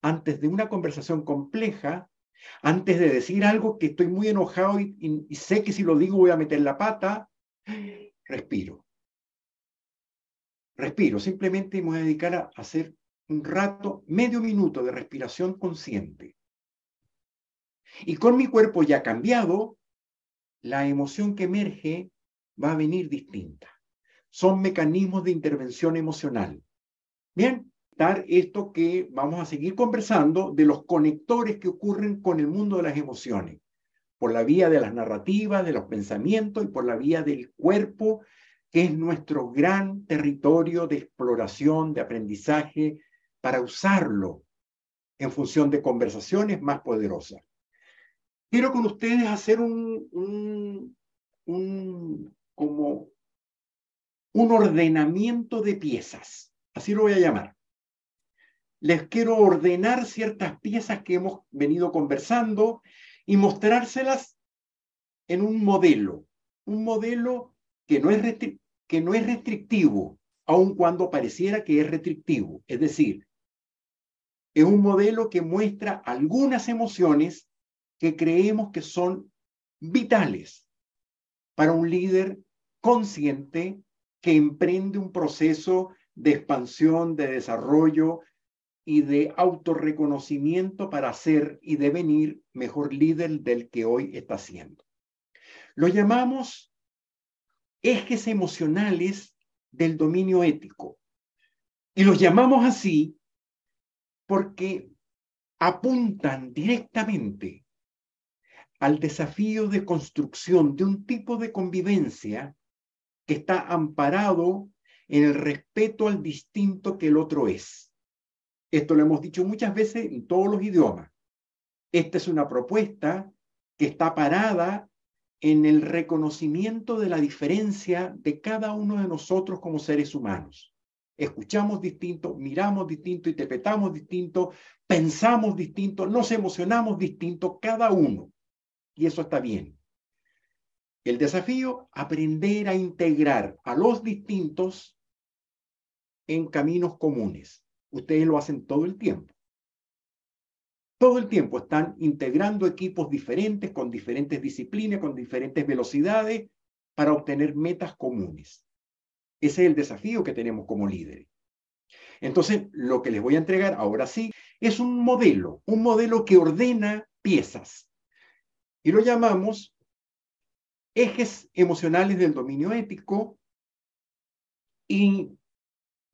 antes de una conversación compleja, antes de decir algo que estoy muy enojado y, sé que si lo digo voy a meter la pata, respiro. Respiro, simplemente me voy a dedicar a hacer un rato, medio minuto de respiración consciente. Y con mi cuerpo ya cambiado, la emoción que emerge va a venir distinta. Son mecanismos de intervención emocional. Bien, esto que vamos a seguir conversando de los conectores que ocurren con el mundo de las emociones, por la vía de las narrativas, de los pensamientos y por la vía del cuerpo, que es nuestro gran territorio de exploración, de aprendizaje, para usarlo en función de conversaciones más poderosas. Quiero con ustedes hacer un, un, como un ordenamiento de piezas, así lo voy a llamar les quiero ordenar ciertas piezas que hemos venido conversando y mostrárselas en un modelo, un modelo que no es, que no es restrictivo, aun cuando pareciera que es restrictivo. Es decir, es un modelo que muestra algunas emociones que creemos que son vitales para un líder consciente que emprende un proceso de expansión, de desarrollo, y de autorreconocimiento para ser y devenir mejor líder del que hoy está siendo. Lo llamamos ejes emocionales del dominio ético. Y los llamamos así porque apuntan directamente al desafío de construcción de un tipo de convivencia que está amparado en el respeto al distinto que el otro es esto lo hemos dicho muchas veces en todos los idiomas. Esta es una propuesta que está parada en el reconocimiento de la diferencia de cada uno de nosotros como seres humanos. Escuchamos distinto, miramos distinto, interpretamos distinto, pensamos distinto, nos emocionamos distinto, cada uno. Y eso está bien. El desafío, aprender a integrar a los distintos en caminos comunes. Ustedes lo hacen todo el tiempo. Todo el tiempo están integrando equipos diferentes, con diferentes disciplinas, con diferentes velocidades, para obtener metas comunes. Ese es el desafío que tenemos como líderes. Entonces, lo que les voy a entregar ahora sí es un modelo, un modelo que ordena piezas. Y lo llamamos ejes emocionales del dominio ético y,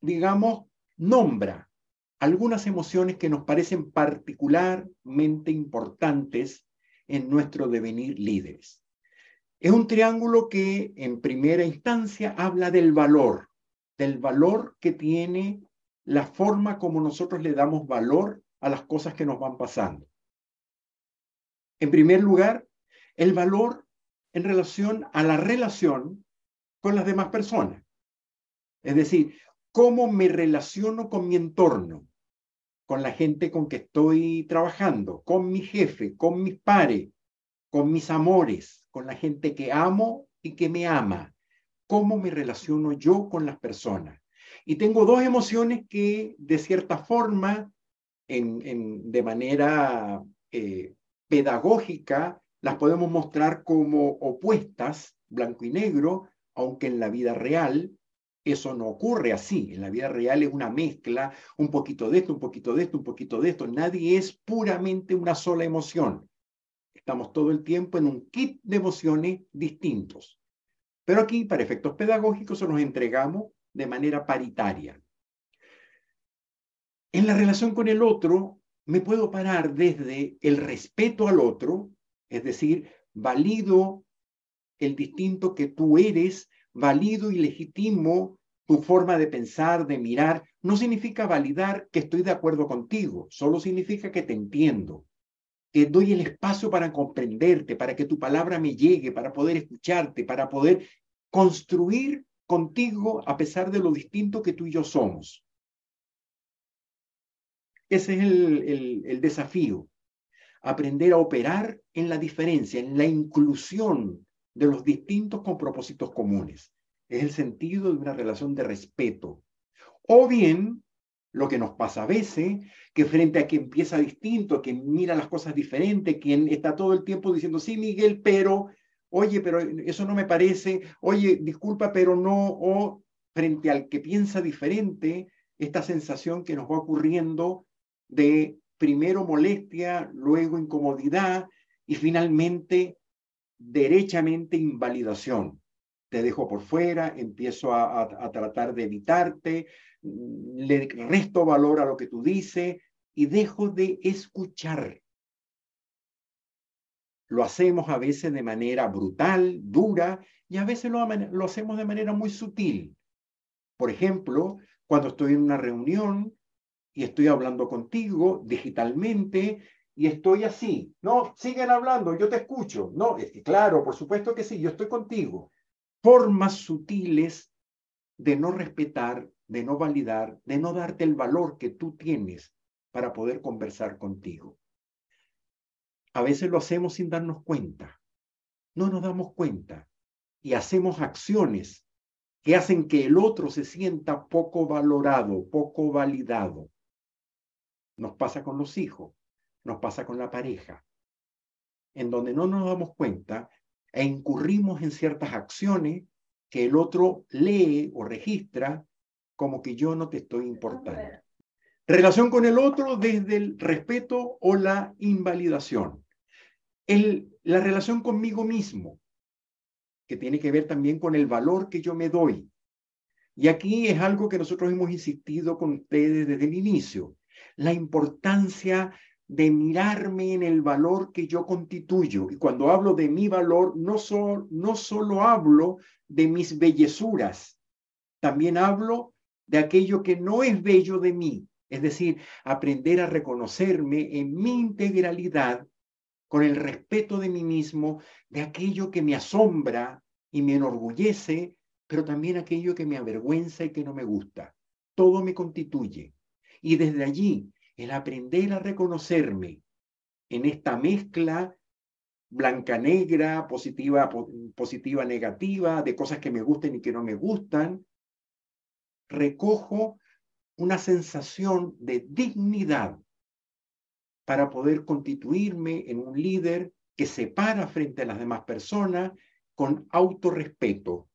digamos, nombra algunas emociones que nos parecen particularmente importantes en nuestro devenir líderes. Es un triángulo que en primera instancia habla del valor, del valor que tiene la forma como nosotros le damos valor a las cosas que nos van pasando. En primer lugar, el valor en relación a la relación con las demás personas. Es decir, cómo me relaciono con mi entorno, con la gente con que estoy trabajando, con mi jefe, con mis pares, con mis amores, con la gente que amo y que me ama. ¿Cómo me relaciono yo con las personas? Y tengo dos emociones que de cierta forma, en, de manera eh, pedagógica, las podemos mostrar como opuestas, blanco y negro, aunque en la vida real eso no ocurre así. En la vida real es una mezcla, un poquito de esto, un poquito de esto, un poquito de esto. Nadie es puramente una sola emoción. Estamos todo el tiempo en un kit de emociones distintos. Pero aquí, para efectos pedagógicos, se nos entregamos de manera paritaria. En la relación con el otro, me puedo parar desde el respeto al otro, es decir, valido el distinto que tú eres, valido y legitimo tu forma de pensar, de mirar, no significa validar que estoy de acuerdo contigo, solo significa que te entiendo, que doy el espacio para comprenderte, para que tu palabra me llegue, para poder escucharte, para poder construir contigo a pesar de lo distinto que tú y yo somos. Ese es el, el, desafío, aprender a operar en la diferencia, en la inclusión de los distintos con propósitos comunes. Es el sentido de una relación de respeto. O bien, lo que nos pasa a veces, que frente a quien empieza distinto, quien mira las cosas diferente, quien está todo el tiempo diciendo, sí, Miguel, pero oye, pero eso no me parece, oye, disculpa, pero no, o frente al que piensa diferente, esta sensación que nos va ocurriendo de primero molestia, luego incomodidad y finalmente derechamente invalidación. Te dejo por fuera, empiezo a, a tratar de evitarte, le resto valor a lo que tú dices y dejo de escuchar lo hacemos a veces de manera brutal, dura, y a veces lo, lo, hacemos de manera muy sutil. Por ejemplo, cuando estoy en una reunión y estoy hablando contigo digitalmente y estoy así, no, siguen hablando, yo te escucho. No, es que claro, por supuesto que sí, yo estoy contigo. Formas sutiles de no respetar, de no validar, de no darte el valor que tú tienes para poder conversar contigo. A veces lo hacemos sin darnos cuenta. No nos damos cuenta y hacemos acciones que hacen que el otro se sienta poco valorado, poco validado. Nos pasa con los hijos, nos pasa con la pareja, en donde no nos damos cuenta e incurrimos en ciertas acciones que el otro lee o registra como que yo no te estoy importando. Relación con el otro desde el respeto o la invalidación la relación conmigo mismo, que tiene que ver también con el valor que yo me doy. Y aquí es algo que nosotros hemos insistido con ustedes desde el inicio, la importancia de mirarme en el valor que yo constituyo. Y cuando hablo de mi valor, no, no solo hablo de mis bellezuras, también hablo de aquello que no es bello de mí. Es decir, aprender a reconocerme en mi integralidad con el respeto de mí mismo, de aquello que me asombra y me enorgullece, pero también aquello que me avergüenza y que no me gusta. Todo me constituye. Y desde allí, el aprender a reconocerme en esta mezcla blanca-negra, positiva, positiva, negativa, de cosas que me gusten y que no me gustan, recojo una sensación de dignidad para poder constituirme en un líder que se para frente a las demás personas con autorrespeto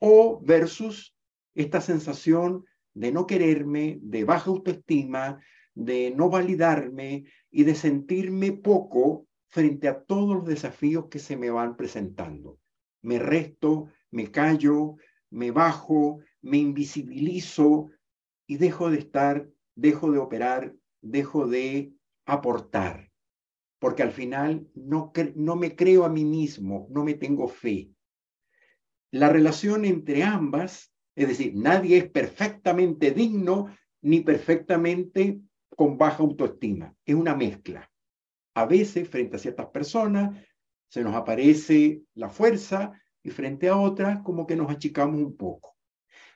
o versus esta sensación de no quererme, de baja autoestima, de no validarme y de sentirme poco frente a todos los desafíos que se me van presentando. Me resto, me callo, me bajo, me invisibilizo y dejo de estar, dejo de operar, dejo de aportar, porque al final no, no me creo a mí mismo, no me tengo fe. La relación entre ambas, es decir, nadie es perfectamente digno ni perfectamente con baja autoestima, es una mezcla. A veces, frente a ciertas personas, se nos aparece la fuerza y frente a otras, como que nos achicamos un poco.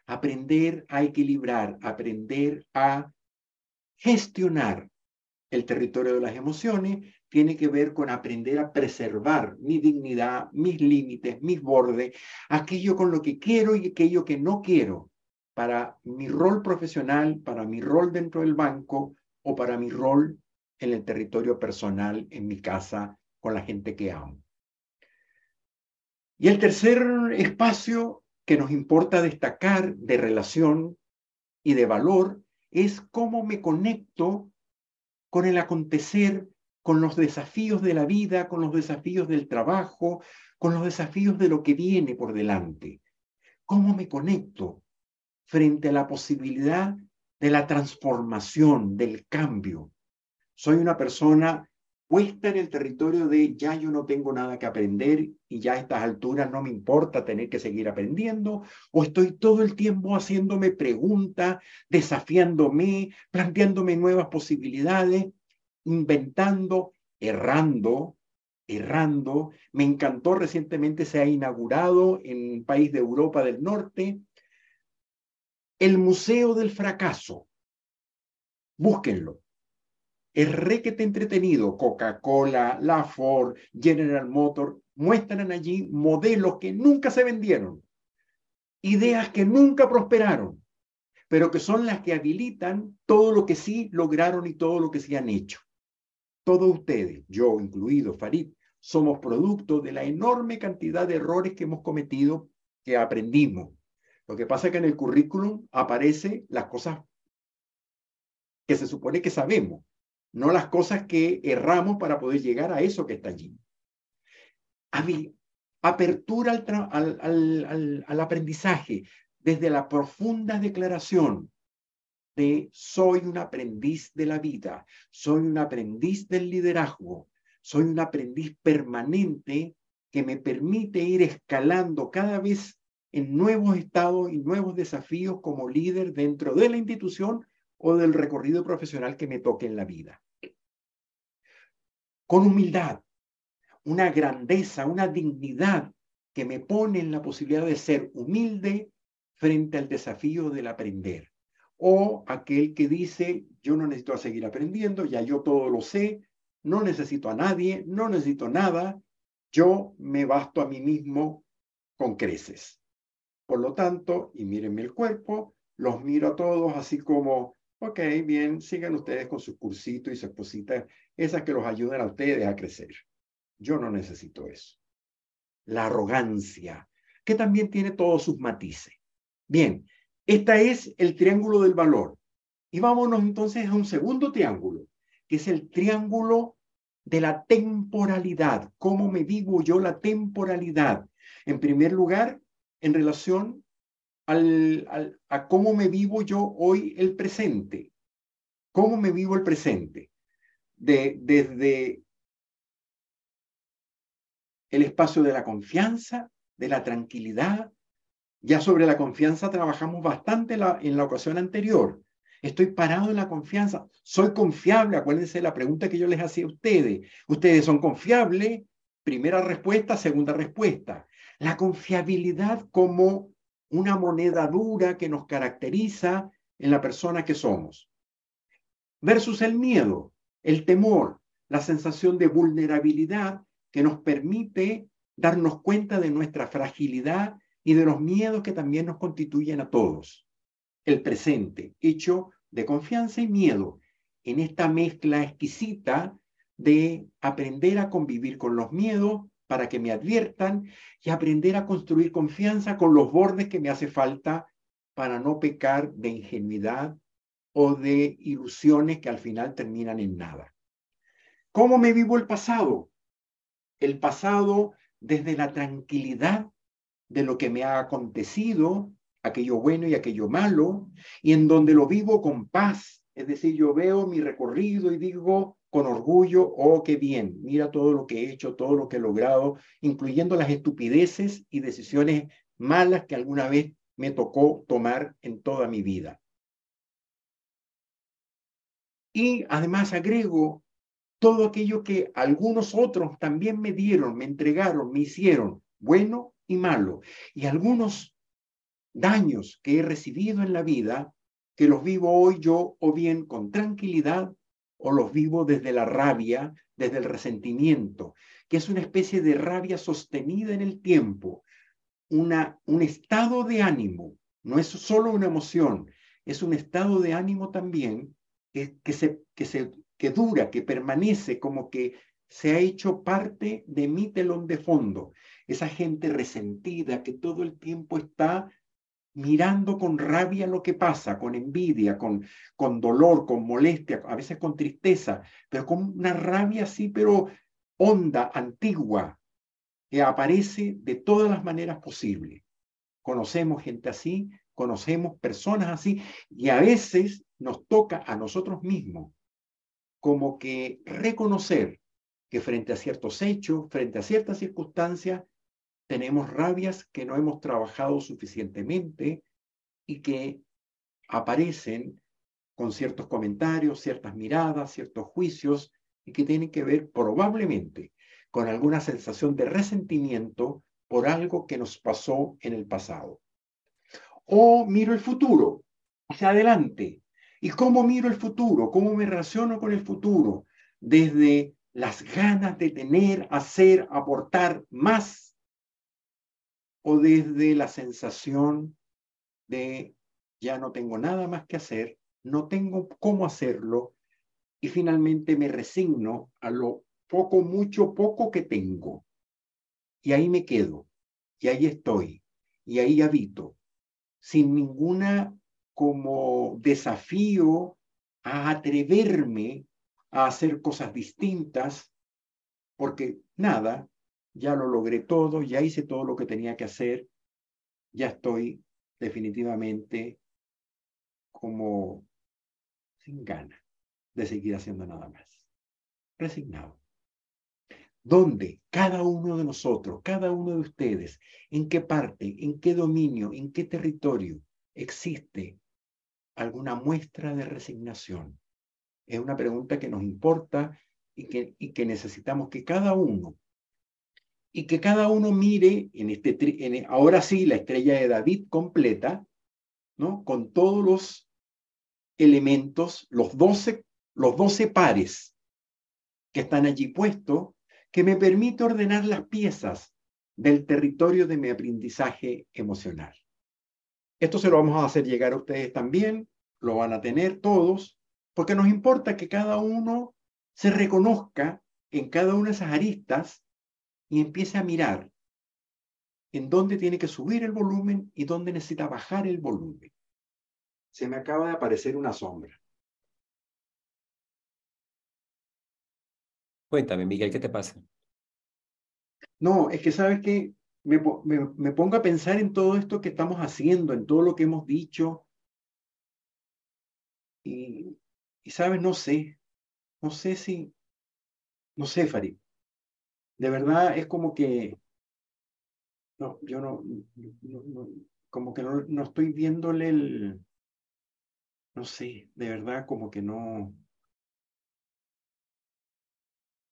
Aprender a equilibrar, aprender a gestionar el territorio de las emociones tiene que ver con aprender a preservar mi dignidad, mis límites, mis bordes, aquello con lo que quiero y aquello que no quiero para mi rol profesional, para mi rol dentro del banco o para mi rol en el territorio personal, en mi casa, con la gente que amo. Y el tercer espacio que nos importa destacar de relación y de valor es cómo me conecto con el acontecer, con los desafíos de la vida, con los desafíos del trabajo, con los desafíos de lo que viene por delante. ¿Cómo me conecto frente a la posibilidad de la transformación, del cambio? Soy una persona puesta en el territorio de ya yo no tengo nada que aprender y ya a estas alturas no me importa tener que seguir aprendiendo, o estoy todo el tiempo haciéndome preguntas, desafiándome, planteándome nuevas posibilidades, inventando, errando, errando. Me encantó recientemente, se ha inaugurado en un país de Europa del Norte el Museo del Fracaso. Búsquenlo. Es requete entretenido. Coca-Cola, La Ford, General Motors muestran allí modelos que nunca se vendieron, ideas que nunca prosperaron, pero que son las que habilitan todo lo que sí lograron y todo lo que sí han hecho. Todos ustedes, yo incluido, Farid, somos producto de la enorme cantidad de errores que hemos cometido, que aprendimos. Lo que pasa es que en el currículum aparecen las cosas que se supone que sabemos, no las cosas que erramos para poder llegar a eso que está allí. Apertura al, al, al, aprendizaje desde la profunda declaración de soy un aprendiz de la vida, soy un aprendiz del liderazgo, soy un aprendiz permanente que me permite ir escalando cada vez en nuevos estados y nuevos desafíos como líder dentro de la institución o del recorrido profesional que me toque en la vida. Con humildad, una grandeza, una dignidad que me pone en la posibilidad de ser humilde frente al desafío del aprender. O aquel que dice, yo no necesito seguir aprendiendo, ya yo todo lo sé, no necesito a nadie, no necesito nada, yo me basto a mí mismo con creces. Por lo tanto, y mírenme el cuerpo, los miro a todos así como Ok, bien, sigan ustedes con sus cursitos y sus cositas, esas que los ayudan a ustedes a crecer. Yo no necesito eso. La arrogancia, que también tiene todos sus matices. Bien, este es el triángulo del valor. Y vámonos entonces a un segundo triángulo, que es el triángulo de la temporalidad. ¿Cómo me vivo yo la temporalidad? En primer lugar, en relación al, a cómo me vivo yo hoy el presente. ¿Cómo me vivo el presente? De, desde el espacio de la confianza, de la tranquilidad. Ya sobre la confianza trabajamos bastante la, en la ocasión anterior. Estoy parado en la confianza. Soy confiable. Acuérdense de la pregunta que yo les hacía a ustedes. ¿Ustedes son confiables? Primera respuesta, segunda respuesta. La confiabilidad como una moneda dura que nos caracteriza en la persona que somos. Versus el miedo, el temor, la sensación de vulnerabilidad que nos permite darnos cuenta de nuestra fragilidad y de los miedos que también nos constituyen a todos. El presente, hecho de confianza y miedo, en esta mezcla exquisita de aprender a convivir con los miedos para que me adviertan y aprender a construir confianza con los bordes que me hace falta para no pecar de ingenuidad o de ilusiones que al final terminan en nada. ¿Cómo me vivo el pasado? El pasado desde la tranquilidad de lo que me ha acontecido, aquello bueno y aquello malo, y en donde lo vivo con paz. Es decir, yo veo mi recorrido y digo con orgullo, oh, qué bien, mira todo lo que he hecho, todo lo que he logrado, incluyendo las estupideces y decisiones malas que alguna vez me tocó tomar en toda mi vida. Y además agrego todo aquello que algunos otros también me dieron, me entregaron, me hicieron, bueno y malo. Y algunos daños que he recibido en la vida, que los vivo hoy yo o bien con tranquilidad o los vivo desde la rabia, desde el resentimiento, que es una especie de rabia sostenida en el tiempo, una, un estado de ánimo, no es solo una emoción, es un estado de ánimo también que, que, se, que se que dura, que permanece, como que se ha hecho parte de mi telón de fondo. Esa gente resentida que todo el tiempo está mirando con rabia lo que pasa, con envidia, con, con dolor, con molestia, a veces con tristeza, pero con una rabia así, pero honda, antigua, que aparece de todas las maneras posibles. Conocemos gente así, conocemos personas así, y a veces nos toca a nosotros mismos como que reconocer que frente a ciertos hechos, frente a ciertas circunstancias, tenemos rabias que no hemos trabajado suficientemente y que aparecen con ciertos comentarios, ciertas miradas, ciertos juicios y que tienen que ver probablemente con alguna sensación de resentimiento por algo que nos pasó en el pasado. O miro el futuro, hacia adelante, ¿Y cómo miro el futuro? ¿Cómo me relaciono con el futuro? Desde las ganas de tener, hacer, aportar más o desde la sensación de ya no tengo nada más que hacer, no tengo cómo hacerlo y finalmente me resigno a lo poco, mucho, poco que tengo. Y ahí me quedo, y ahí estoy, y ahí habito, sin ninguna como desafío a atreverme a hacer cosas distintas, porque nada, ya lo logré todo, ya hice todo lo que tenía que hacer, ya estoy definitivamente como sin ganas de seguir haciendo nada más, resignado. ¿Dónde cada uno de nosotros, cada uno de ustedes, en qué parte, en qué dominio, en qué territorio existe alguna muestra de resignación? Es una pregunta que nos importa y que, y que necesitamos que cada uno, y que cada uno mire en este, en, ahora sí, la estrella de David completa, ¿no? Con todos los elementos, los doce, los doce pares que están allí puestos, que me permite ordenar las piezas del territorio de mi aprendizaje emocional. Esto se lo vamos a hacer llegar a ustedes también, lo van a tener todos, porque nos importa que cada uno se reconozca en cada una de esas aristas y empiece a mirar en dónde tiene que subir el volumen y dónde necesita bajar el volumen. Se me acaba de aparecer una sombra. Cuéntame, Miguel, ¿qué te pasa? No, es que sabes que me, me, pongo a pensar en todo esto que estamos haciendo, en todo lo que hemos dicho. Y, y sabes, no sé, no sé si, no sé, Farid. De verdad es como que, no, yo no, como que no, no estoy viéndole el, no sé, de verdad como que no.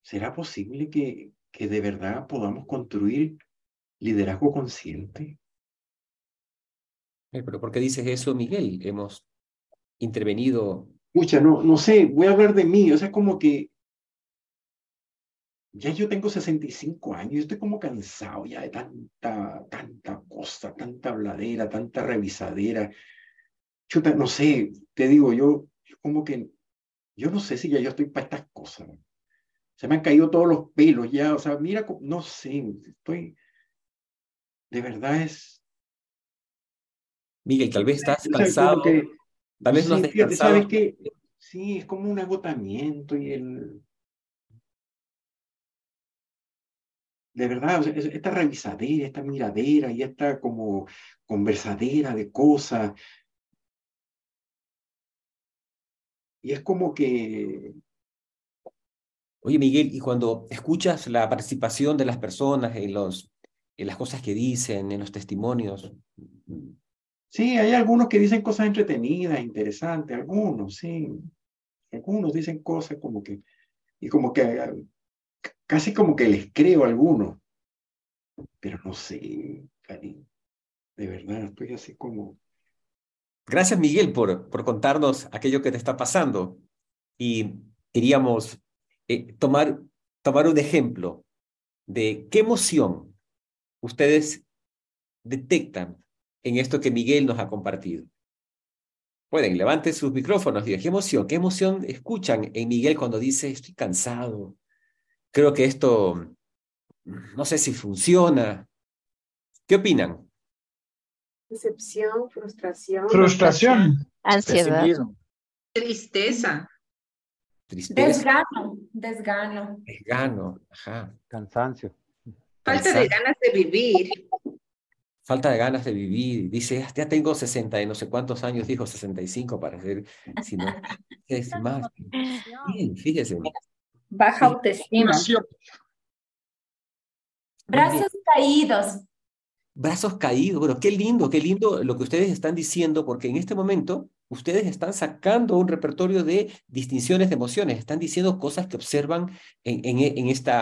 ¿Será posible que, que de verdad podamos construir liderazgo consciente? Eh, pero ¿por qué dices eso, Miguel? Hemos intervenido. Escucha, no, no sé, voy a hablar de mí, o sea, como que ya yo tengo 65 años, estoy como cansado ya de tanta, tanta cosa, tanta habladera, tanta revisadera. Chuta, no sé, te digo, yo, yo como que, yo no sé si ya yo estoy para estas cosas. Se me han caído todos los pelos ya, o sea, mira, no sé, estoy, de verdad es... Miguel, tal vez estás cansado, tal vez no has descansado. ¿Sabes qué? Sí, es como un agotamiento y el de verdad, esta revisadera, esta miradera y esta como conversadera de cosas. Y es como que... Oye, Miguel, y cuando escuchas la participación de las personas en, los, en las cosas que dicen, en los testimonios. Sí, hay algunos que dicen cosas entretenidas, interesantes, algunos, sí. Algunos dicen cosas como que, y como que casi como que les creo a algunos, pero no sé, Karim, de verdad, estoy así como... Gracias, Miguel, por, por contarnos aquello que te está pasando. Y queríamos eh, tomar, tomar un ejemplo de qué emoción ustedes detectan en esto que Miguel nos ha compartido. Pueden, levanten sus micrófonos y digan, ¿qué emoción? ¿Qué emoción escuchan en Miguel cuando dice, estoy cansado, Creo que esto, no sé si funciona. ¿Qué opinan? Decepción, frustración. Frustración. Ansiedad. Tristeza. Tristeza. Desgano, desgano. Desgano, ajá. Cansancio. Falta de ganas de vivir. Falta de ganas de vivir. Dice, ya tengo 60 y no sé cuántos años, dijo 65 para ser, si no, es más. Bien, fíjese. Baja autoestima. Brazos caídos. Brazos caídos, bueno, qué lindo, qué lindo lo que ustedes están diciendo, porque en este momento ustedes están sacando un repertorio de distinciones de emociones, están diciendo cosas que observan en, en, este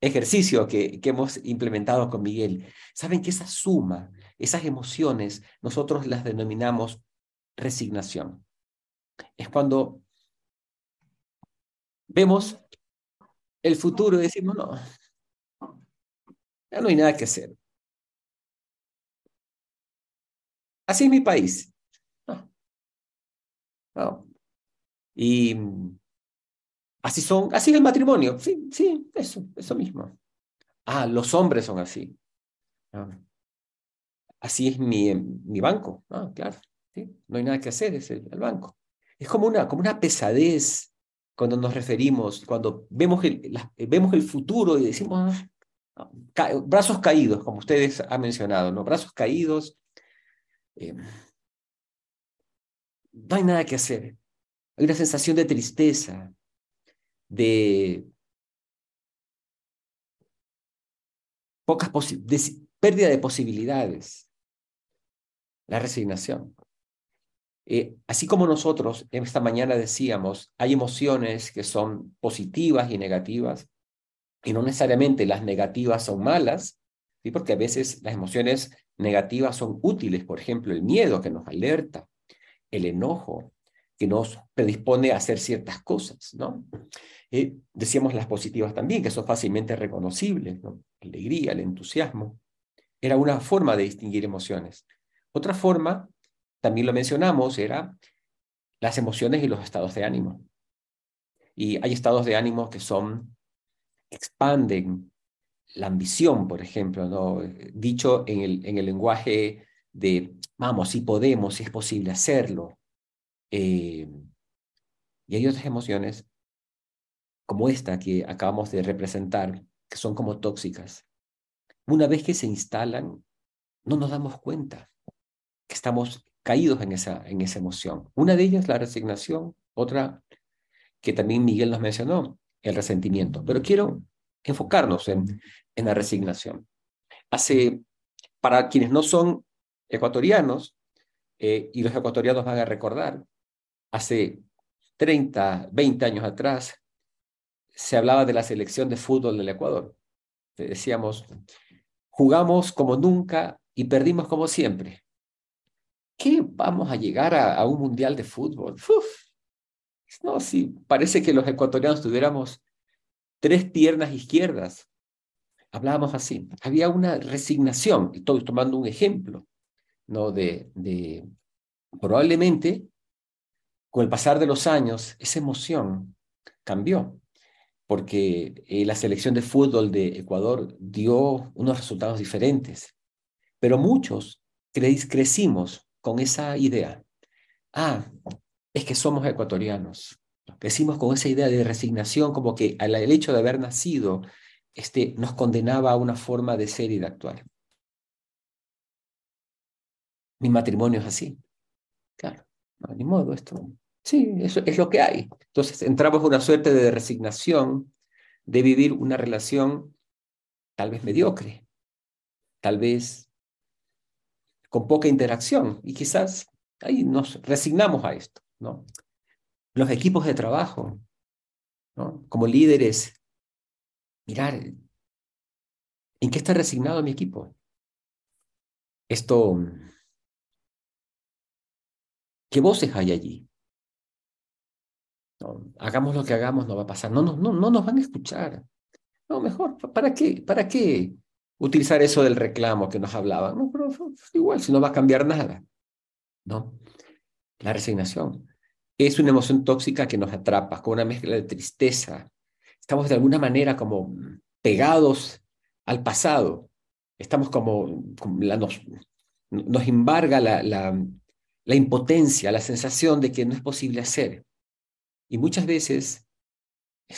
ejercicio que, que hemos implementado con Miguel. Saben que esa suma, esas emociones, nosotros las denominamos resignación. Es cuando vemos el futuro decimos, no, ya no hay nada que hacer. Así es mi país. Y así son, así es el matrimonio. Sí, sí, eso, eso mismo. Ah, los hombres son así. Así es mi, mi banco. Ah, claro. ¿sí? No hay nada que hacer, es el, el banco. Es como una, como una pesadez cuando nos referimos, cuando vemos el, vemos el futuro y decimos, ah, brazos caídos, como ustedes han mencionado, ¿no? Brazos caídos. Eh, no hay nada que hacer. Hay una sensación de tristeza, de pocas de pérdida de posibilidades, la resignación. Eh, así como nosotros esta mañana decíamos, hay emociones que son positivas y negativas, y no necesariamente las negativas son malas, ¿sí? porque a veces las emociones negativas son útiles, por ejemplo, el miedo que nos alerta, el enojo que nos predispone a hacer ciertas cosas, ¿no? Eh, decíamos las positivas también, que son fácilmente reconocibles, ¿no? alegría, el entusiasmo. Era una forma de distinguir emociones. Otra forma también lo mencionamos, era las emociones y los estados de ánimo. Y hay estados de ánimo que son, expanden la ambición, por ejemplo, ¿no? dicho en el, en el lenguaje de, vamos, si podemos, si es posible hacerlo. Eh, y hay otras emociones como esta que acabamos de representar, que son como tóxicas. Una vez que se instalan, no nos damos cuenta que estamos caídos en esa, en esa emoción. Una de ellas, la resignación, otra que también Miguel nos mencionó, el resentimiento. Pero quiero enfocarnos en, en la resignación. Hace, para quienes no son ecuatorianos, eh, y los ecuatorianos van a recordar, hace 30, 20 años atrás, se hablaba de la selección de fútbol del Ecuador. Decíamos, jugamos como nunca y perdimos como siempre. ¿Qué vamos a llegar a, un mundial de fútbol? No, sí, parece que los ecuatorianos tuviéramos tres piernas izquierdas. Hablábamos así. Había una resignación, estoy tomando un ejemplo, ¿no? De, probablemente con el pasar de los años, esa emoción cambió porque eh, la selección de fútbol de Ecuador dio unos resultados diferentes. Pero muchos crecimos con esa idea. Ah, es que somos ecuatorianos. Crecimos con esa idea de resignación, como que el hecho de haber nacido este, nos condenaba a una forma de ser y de actuar. Mi matrimonio es así. Claro, no, ni modo, esto Sí, eso es lo que hay. Entonces entramos en una suerte de resignación de vivir una relación tal vez mediocre, tal vez con poca interacción y quizás ahí nos resignamos a esto, ¿no? Los equipos de trabajo, ¿no? Como líderes, mirar, ¿en qué está resignado mi equipo? Esto, ¿qué voces hay allí? No, hagamos lo que hagamos, no va a pasar. No, no, no, no nos van a escuchar. No, mejor, ¿para qué? ¿Para qué utilizar eso del reclamo que nos hablaban? Pero igual, si no va a cambiar nada. ¿No? La resignación es una emoción tóxica que nos atrapa, con una mezcla de tristeza. Estamos de alguna manera como pegados al pasado. Estamos como, nos, nos embarga la, la impotencia, la sensación de que no es posible hacer. Y muchas veces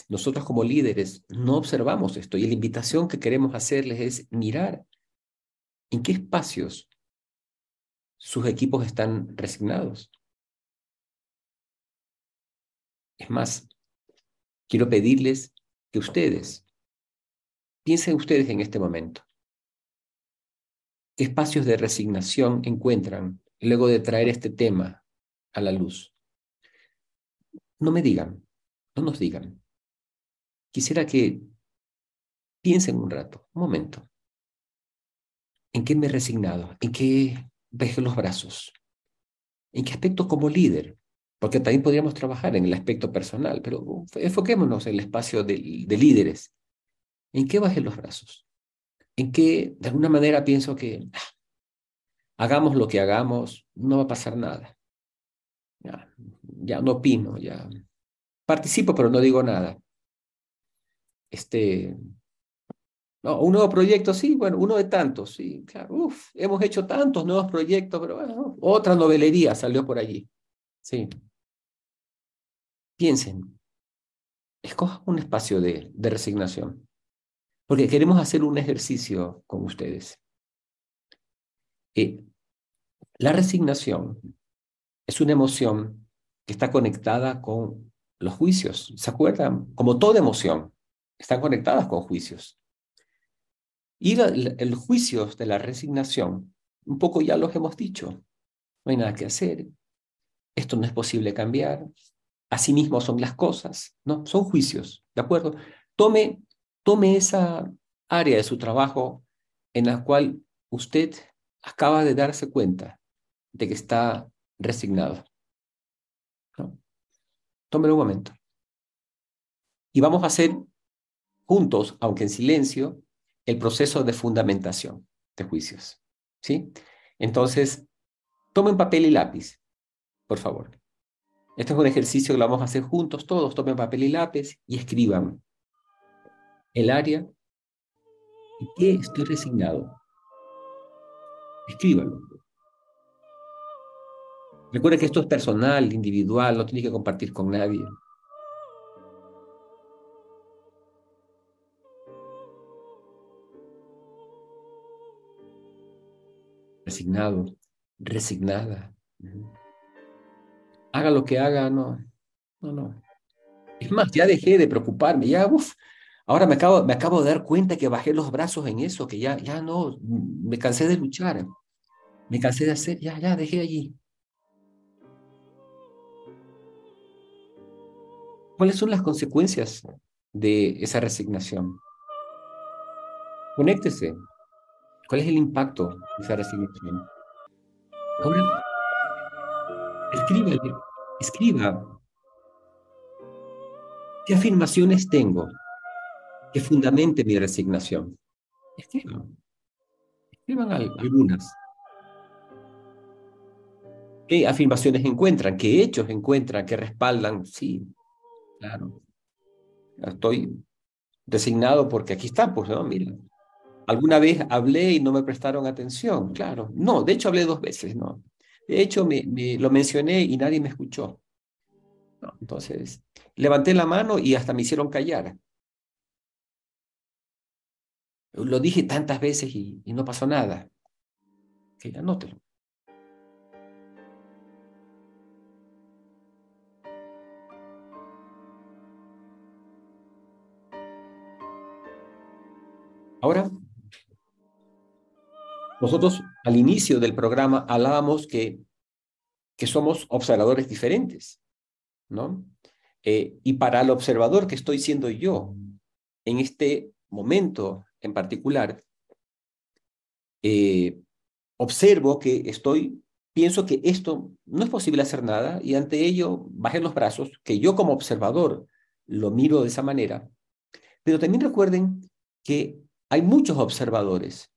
nosotros como líderes no observamos esto y la invitación que queremos hacerles es mirar en qué espacios sus equipos están resignados. Es más, quiero pedirles que ustedes piensen ustedes en este momento. ¿Qué espacios de resignación encuentran luego de traer este tema a la luz? no me digan, no nos digan. Quisiera que piensen un rato, un momento. ¿En qué me he resignado? ¿En qué vejo los brazos? ¿En qué aspecto como líder? Porque también podríamos trabajar en el aspecto personal, pero enfoquémonos en el espacio de, líderes. ¿En qué bajé los brazos? ¿En qué, de alguna manera, pienso que ah, hagamos lo que hagamos, no va a pasar nada? Ya, ya no opino, ya participo, pero no digo nada. Este, un nuevo proyecto, sí, bueno, uno de tantos, sí, claro, hemos hecho tantos nuevos proyectos, pero bueno, otra novelería salió por allí, sí. Piensen, escoja un espacio de, de resignación, porque queremos hacer un ejercicio con ustedes. Eh, la resignación es una emoción que está conectada con los juicios. ¿Se acuerdan? Como toda emoción, están conectadas con juicios. Y el, juicio de la resignación, un poco ya los hemos dicho. No hay nada que hacer. Esto no es posible cambiar. Así mismo son las cosas. No, son juicios. ¿De acuerdo? Tome, tome esa área de su trabajo en la cual usted acaba de darse cuenta de que está resignado. Tómelo un momento. Y vamos a hacer juntos, aunque en silencio, el proceso de fundamentación de juicios. ¿Sí? Entonces, tomen papel y lápiz, por favor. Este es un ejercicio que lo vamos a hacer juntos todos. Tomen papel y lápiz y escriban el área y qué estoy resignado. Escríbanlo. Recuerda que esto es personal, individual, no tiene que compartir con nadie. Resignado, resignada. Haga lo que haga, no, no, no. Es más, ya dejé de preocuparme, ya, uff, ahora me acabo, me acabo de dar cuenta que bajé los brazos en eso, que ya, ya no, me cansé de luchar, me cansé de hacer, ya, ya, dejé allí. ¿Cuáles son las consecuencias de esa resignación? Conéctese. ¿Cuál es el impacto de esa resignación? Ahora, escriba, escriba. ¿Qué afirmaciones tengo que fundamente mi resignación? Escriban. Escriban algunas. ¿Qué afirmaciones encuentran? ¿Qué hechos encuentran que respaldan? Sí, claro. Estoy resignado porque aquí está, pues, ¿no? Mira, alguna vez hablé y no me prestaron atención, claro. No, de hecho hablé dos veces, ¿no? De hecho, me, lo mencioné y nadie me escuchó. entonces, levanté la mano y hasta me hicieron callar. Lo dije tantas veces y, no pasó nada. Que anótelo. Nosotros al inicio del programa hablábamos que, que somos observadores diferentes, ¿no? Eh, y para el observador que estoy siendo yo en este momento en particular, eh, observo que estoy, pienso que esto no es posible hacer nada y ante ello bajé los brazos, que yo como observador lo miro de esa manera, pero también recuerden que hay muchos observadores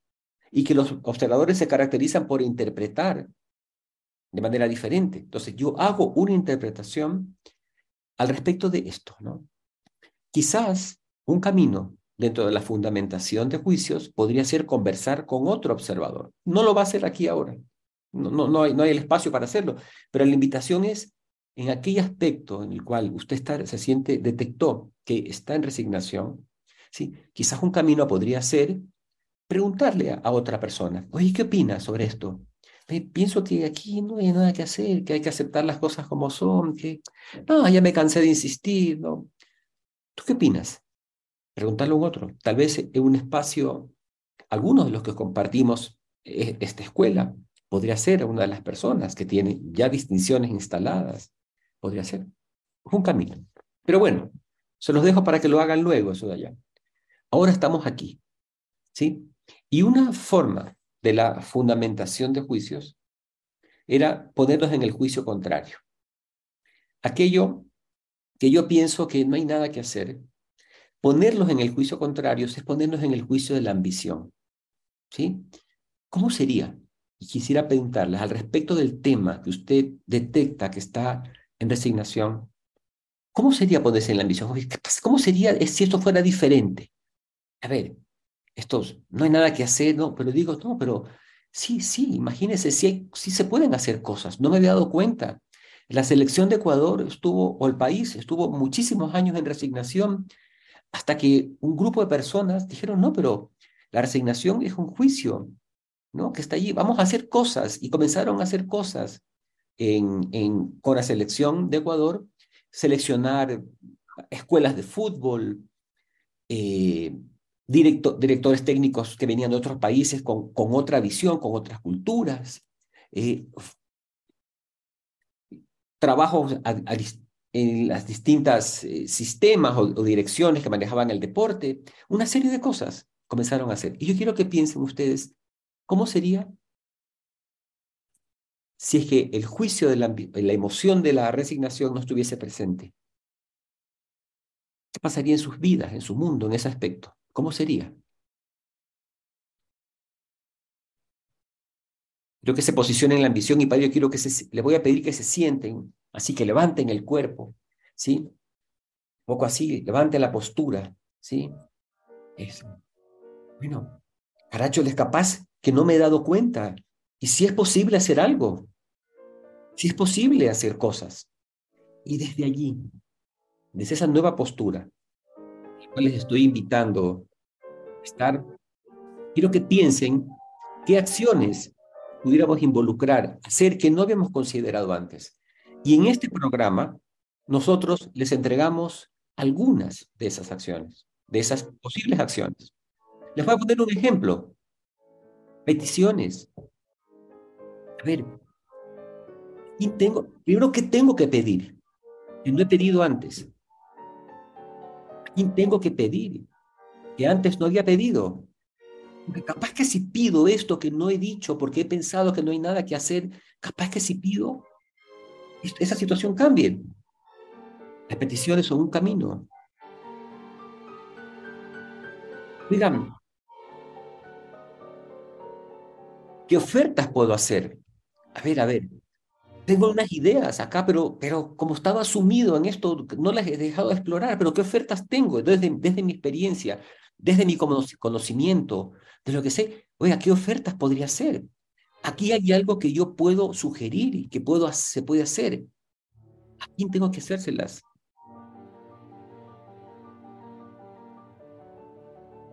y que los observadores se caracterizan por interpretar de manera diferente. Entonces yo hago una interpretación al respecto de esto, ¿no? Quizás un camino dentro de la fundamentación de juicios podría ser conversar con otro observador. No lo va a hacer aquí ahora. No, no, no, hay, no hay el espacio para hacerlo, pero la invitación es en aquel aspecto en el cual usted está, se siente, detectó que está en resignación, ¿sí? quizás un camino podría ser preguntarle a, otra persona, oye, ¿qué opinas sobre esto? pienso que aquí no hay nada que hacer, que hay que aceptar las cosas como son, que no, ya me cansé de insistir. ¿Tú qué opinas? preguntarle a un otro. Tal vez en un espacio, algunos de los que compartimos eh, esta escuela, podría ser una de las personas que tiene ya distinciones instaladas, podría ser. un camino. Pero bueno, se los dejo para que lo hagan luego, eso de allá. Ahora estamos aquí, ¿sí? Y una forma de la fundamentación de juicios era ponerlos en el juicio contrario. Aquello que yo pienso que no hay nada que hacer, Ponerlos en el juicio contrario es ponernos en el juicio de la ambición. ¿Sí? ¿Cómo sería? Y quisiera preguntarles al respecto del tema que usted detecta que está en resignación, ¿cómo sería ponerse en la ambición? ¿Cómo sería si esto fuera diferente? A ver, estos, no hay nada que hacer, no, pero digo, no, pero sí, sí, imagínense, sí, se pueden hacer cosas, no me había dado cuenta. La selección de Ecuador estuvo, o el país, estuvo muchísimos años en resignación hasta que un grupo de personas dijeron, no, pero la resignación es un juicio, ¿no? Que está allí, vamos a hacer cosas. Y comenzaron a hacer cosas en, en, con la selección de Ecuador, seleccionar escuelas de fútbol, eh, directores técnicos que venían de otros países con, otra visión, con otras culturas, eh, trabajos en las distintas eh, sistemas o, direcciones que manejaban el deporte, una serie de cosas comenzaron a hacer. Y yo quiero que piensen ustedes, ¿cómo sería si es que el juicio de la, la emoción de la resignación no estuviese presente? ¿Qué pasaría en sus vidas, en su mundo, en ese aspecto? ¿Cómo sería? Quiero que se posicionen en la ambición y para ello quiero que se, les voy a pedir que se sienten Así que levanten el cuerpo, ¿sí? Un poco así, levanten la postura, ¿sí? Bueno, caracho, es capaz que no me he dado cuenta. Y si es posible hacer algo, si es posible hacer cosas. Y desde allí, desde esa nueva postura, les estoy invitando a estar, quiero que piensen qué acciones pudiéramos involucrar, hacer que no habíamos considerado antes. Y en este programa, nosotros les entregamos algunas de esas acciones, de esas posibles acciones. Les voy a poner un ejemplo. Peticiones. A ver, y tengo, primero, ¿qué tengo que pedir? Que no he pedido antes. Tengo que pedir? Que antes no había pedido. Capaz que si pido esto que no he dicho porque he pensado que no hay nada que hacer, capaz que si pido, esa situación cambie. Las peticiones son un camino. Dígame, ¿qué ofertas puedo hacer? A ver, a ver, tengo unas ideas acá, pero, pero como estaba sumido en esto, no las he dejado de explorar, pero ¿qué ofertas tengo? Desde, desde mi experiencia, desde mi conocimiento, de lo que sé, oiga, ¿qué ofertas podría hacer? Aquí hay algo que yo puedo sugerir y que puedo, se puede hacer. ¿A quién tengo que hacérselas?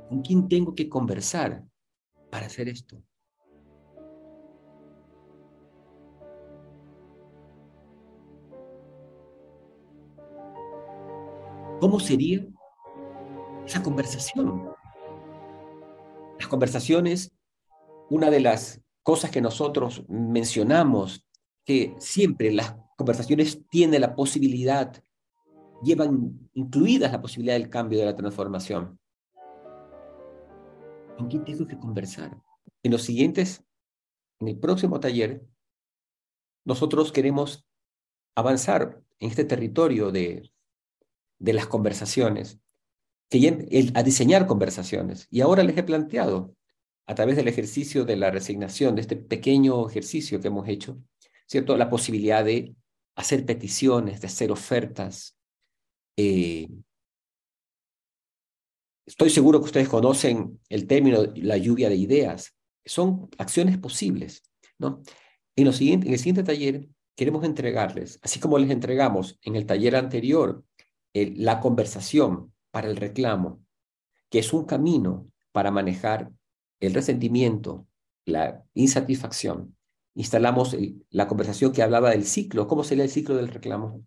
¿Con quién tengo que conversar para hacer esto? ¿Cómo sería esa conversación? Las conversaciones, una de las cosas que nosotros mencionamos, que siempre las conversaciones tienen la posibilidad, llevan incluidas la posibilidad del cambio, de la transformación. ¿Con quién tengo que conversar? En los siguientes, en el próximo taller, nosotros queremos avanzar en este territorio de de las conversaciones, que a diseñar conversaciones. Y ahora les he planteado, a través del ejercicio de la resignación, de este pequeño ejercicio que hemos hecho, ¿cierto? La posibilidad de hacer peticiones, de hacer ofertas. Eh, estoy seguro que ustedes conocen el término la lluvia de ideas. Son acciones posibles, ¿no? En, lo siguiente, en el siguiente taller queremos entregarles, así como les entregamos en el taller anterior la conversación para el reclamo, que es un camino para manejar el resentimiento, la insatisfacción. Instalamos la conversación que hablaba del ciclo, cómo sería el ciclo del reclamo.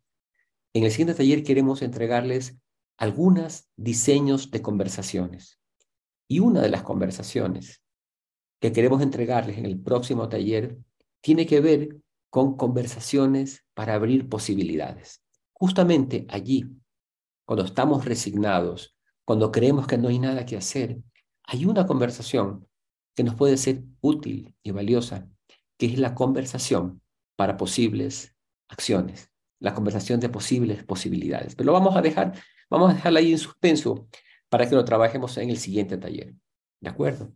En el siguiente taller queremos entregarles algunos diseños de conversaciones. Y una de las conversaciones que queremos entregarles en el próximo taller tiene que ver con conversaciones para abrir posibilidades. Justamente allí cuando estamos resignados, cuando creemos que no hay nada que hacer, hay una conversación que nos puede ser útil y valiosa, que es la conversación para posibles acciones, la conversación de posibles posibilidades. Pero lo vamos a dejar, vamos a dejarla ahí en suspenso para que lo trabajemos en el siguiente taller. ¿De acuerdo?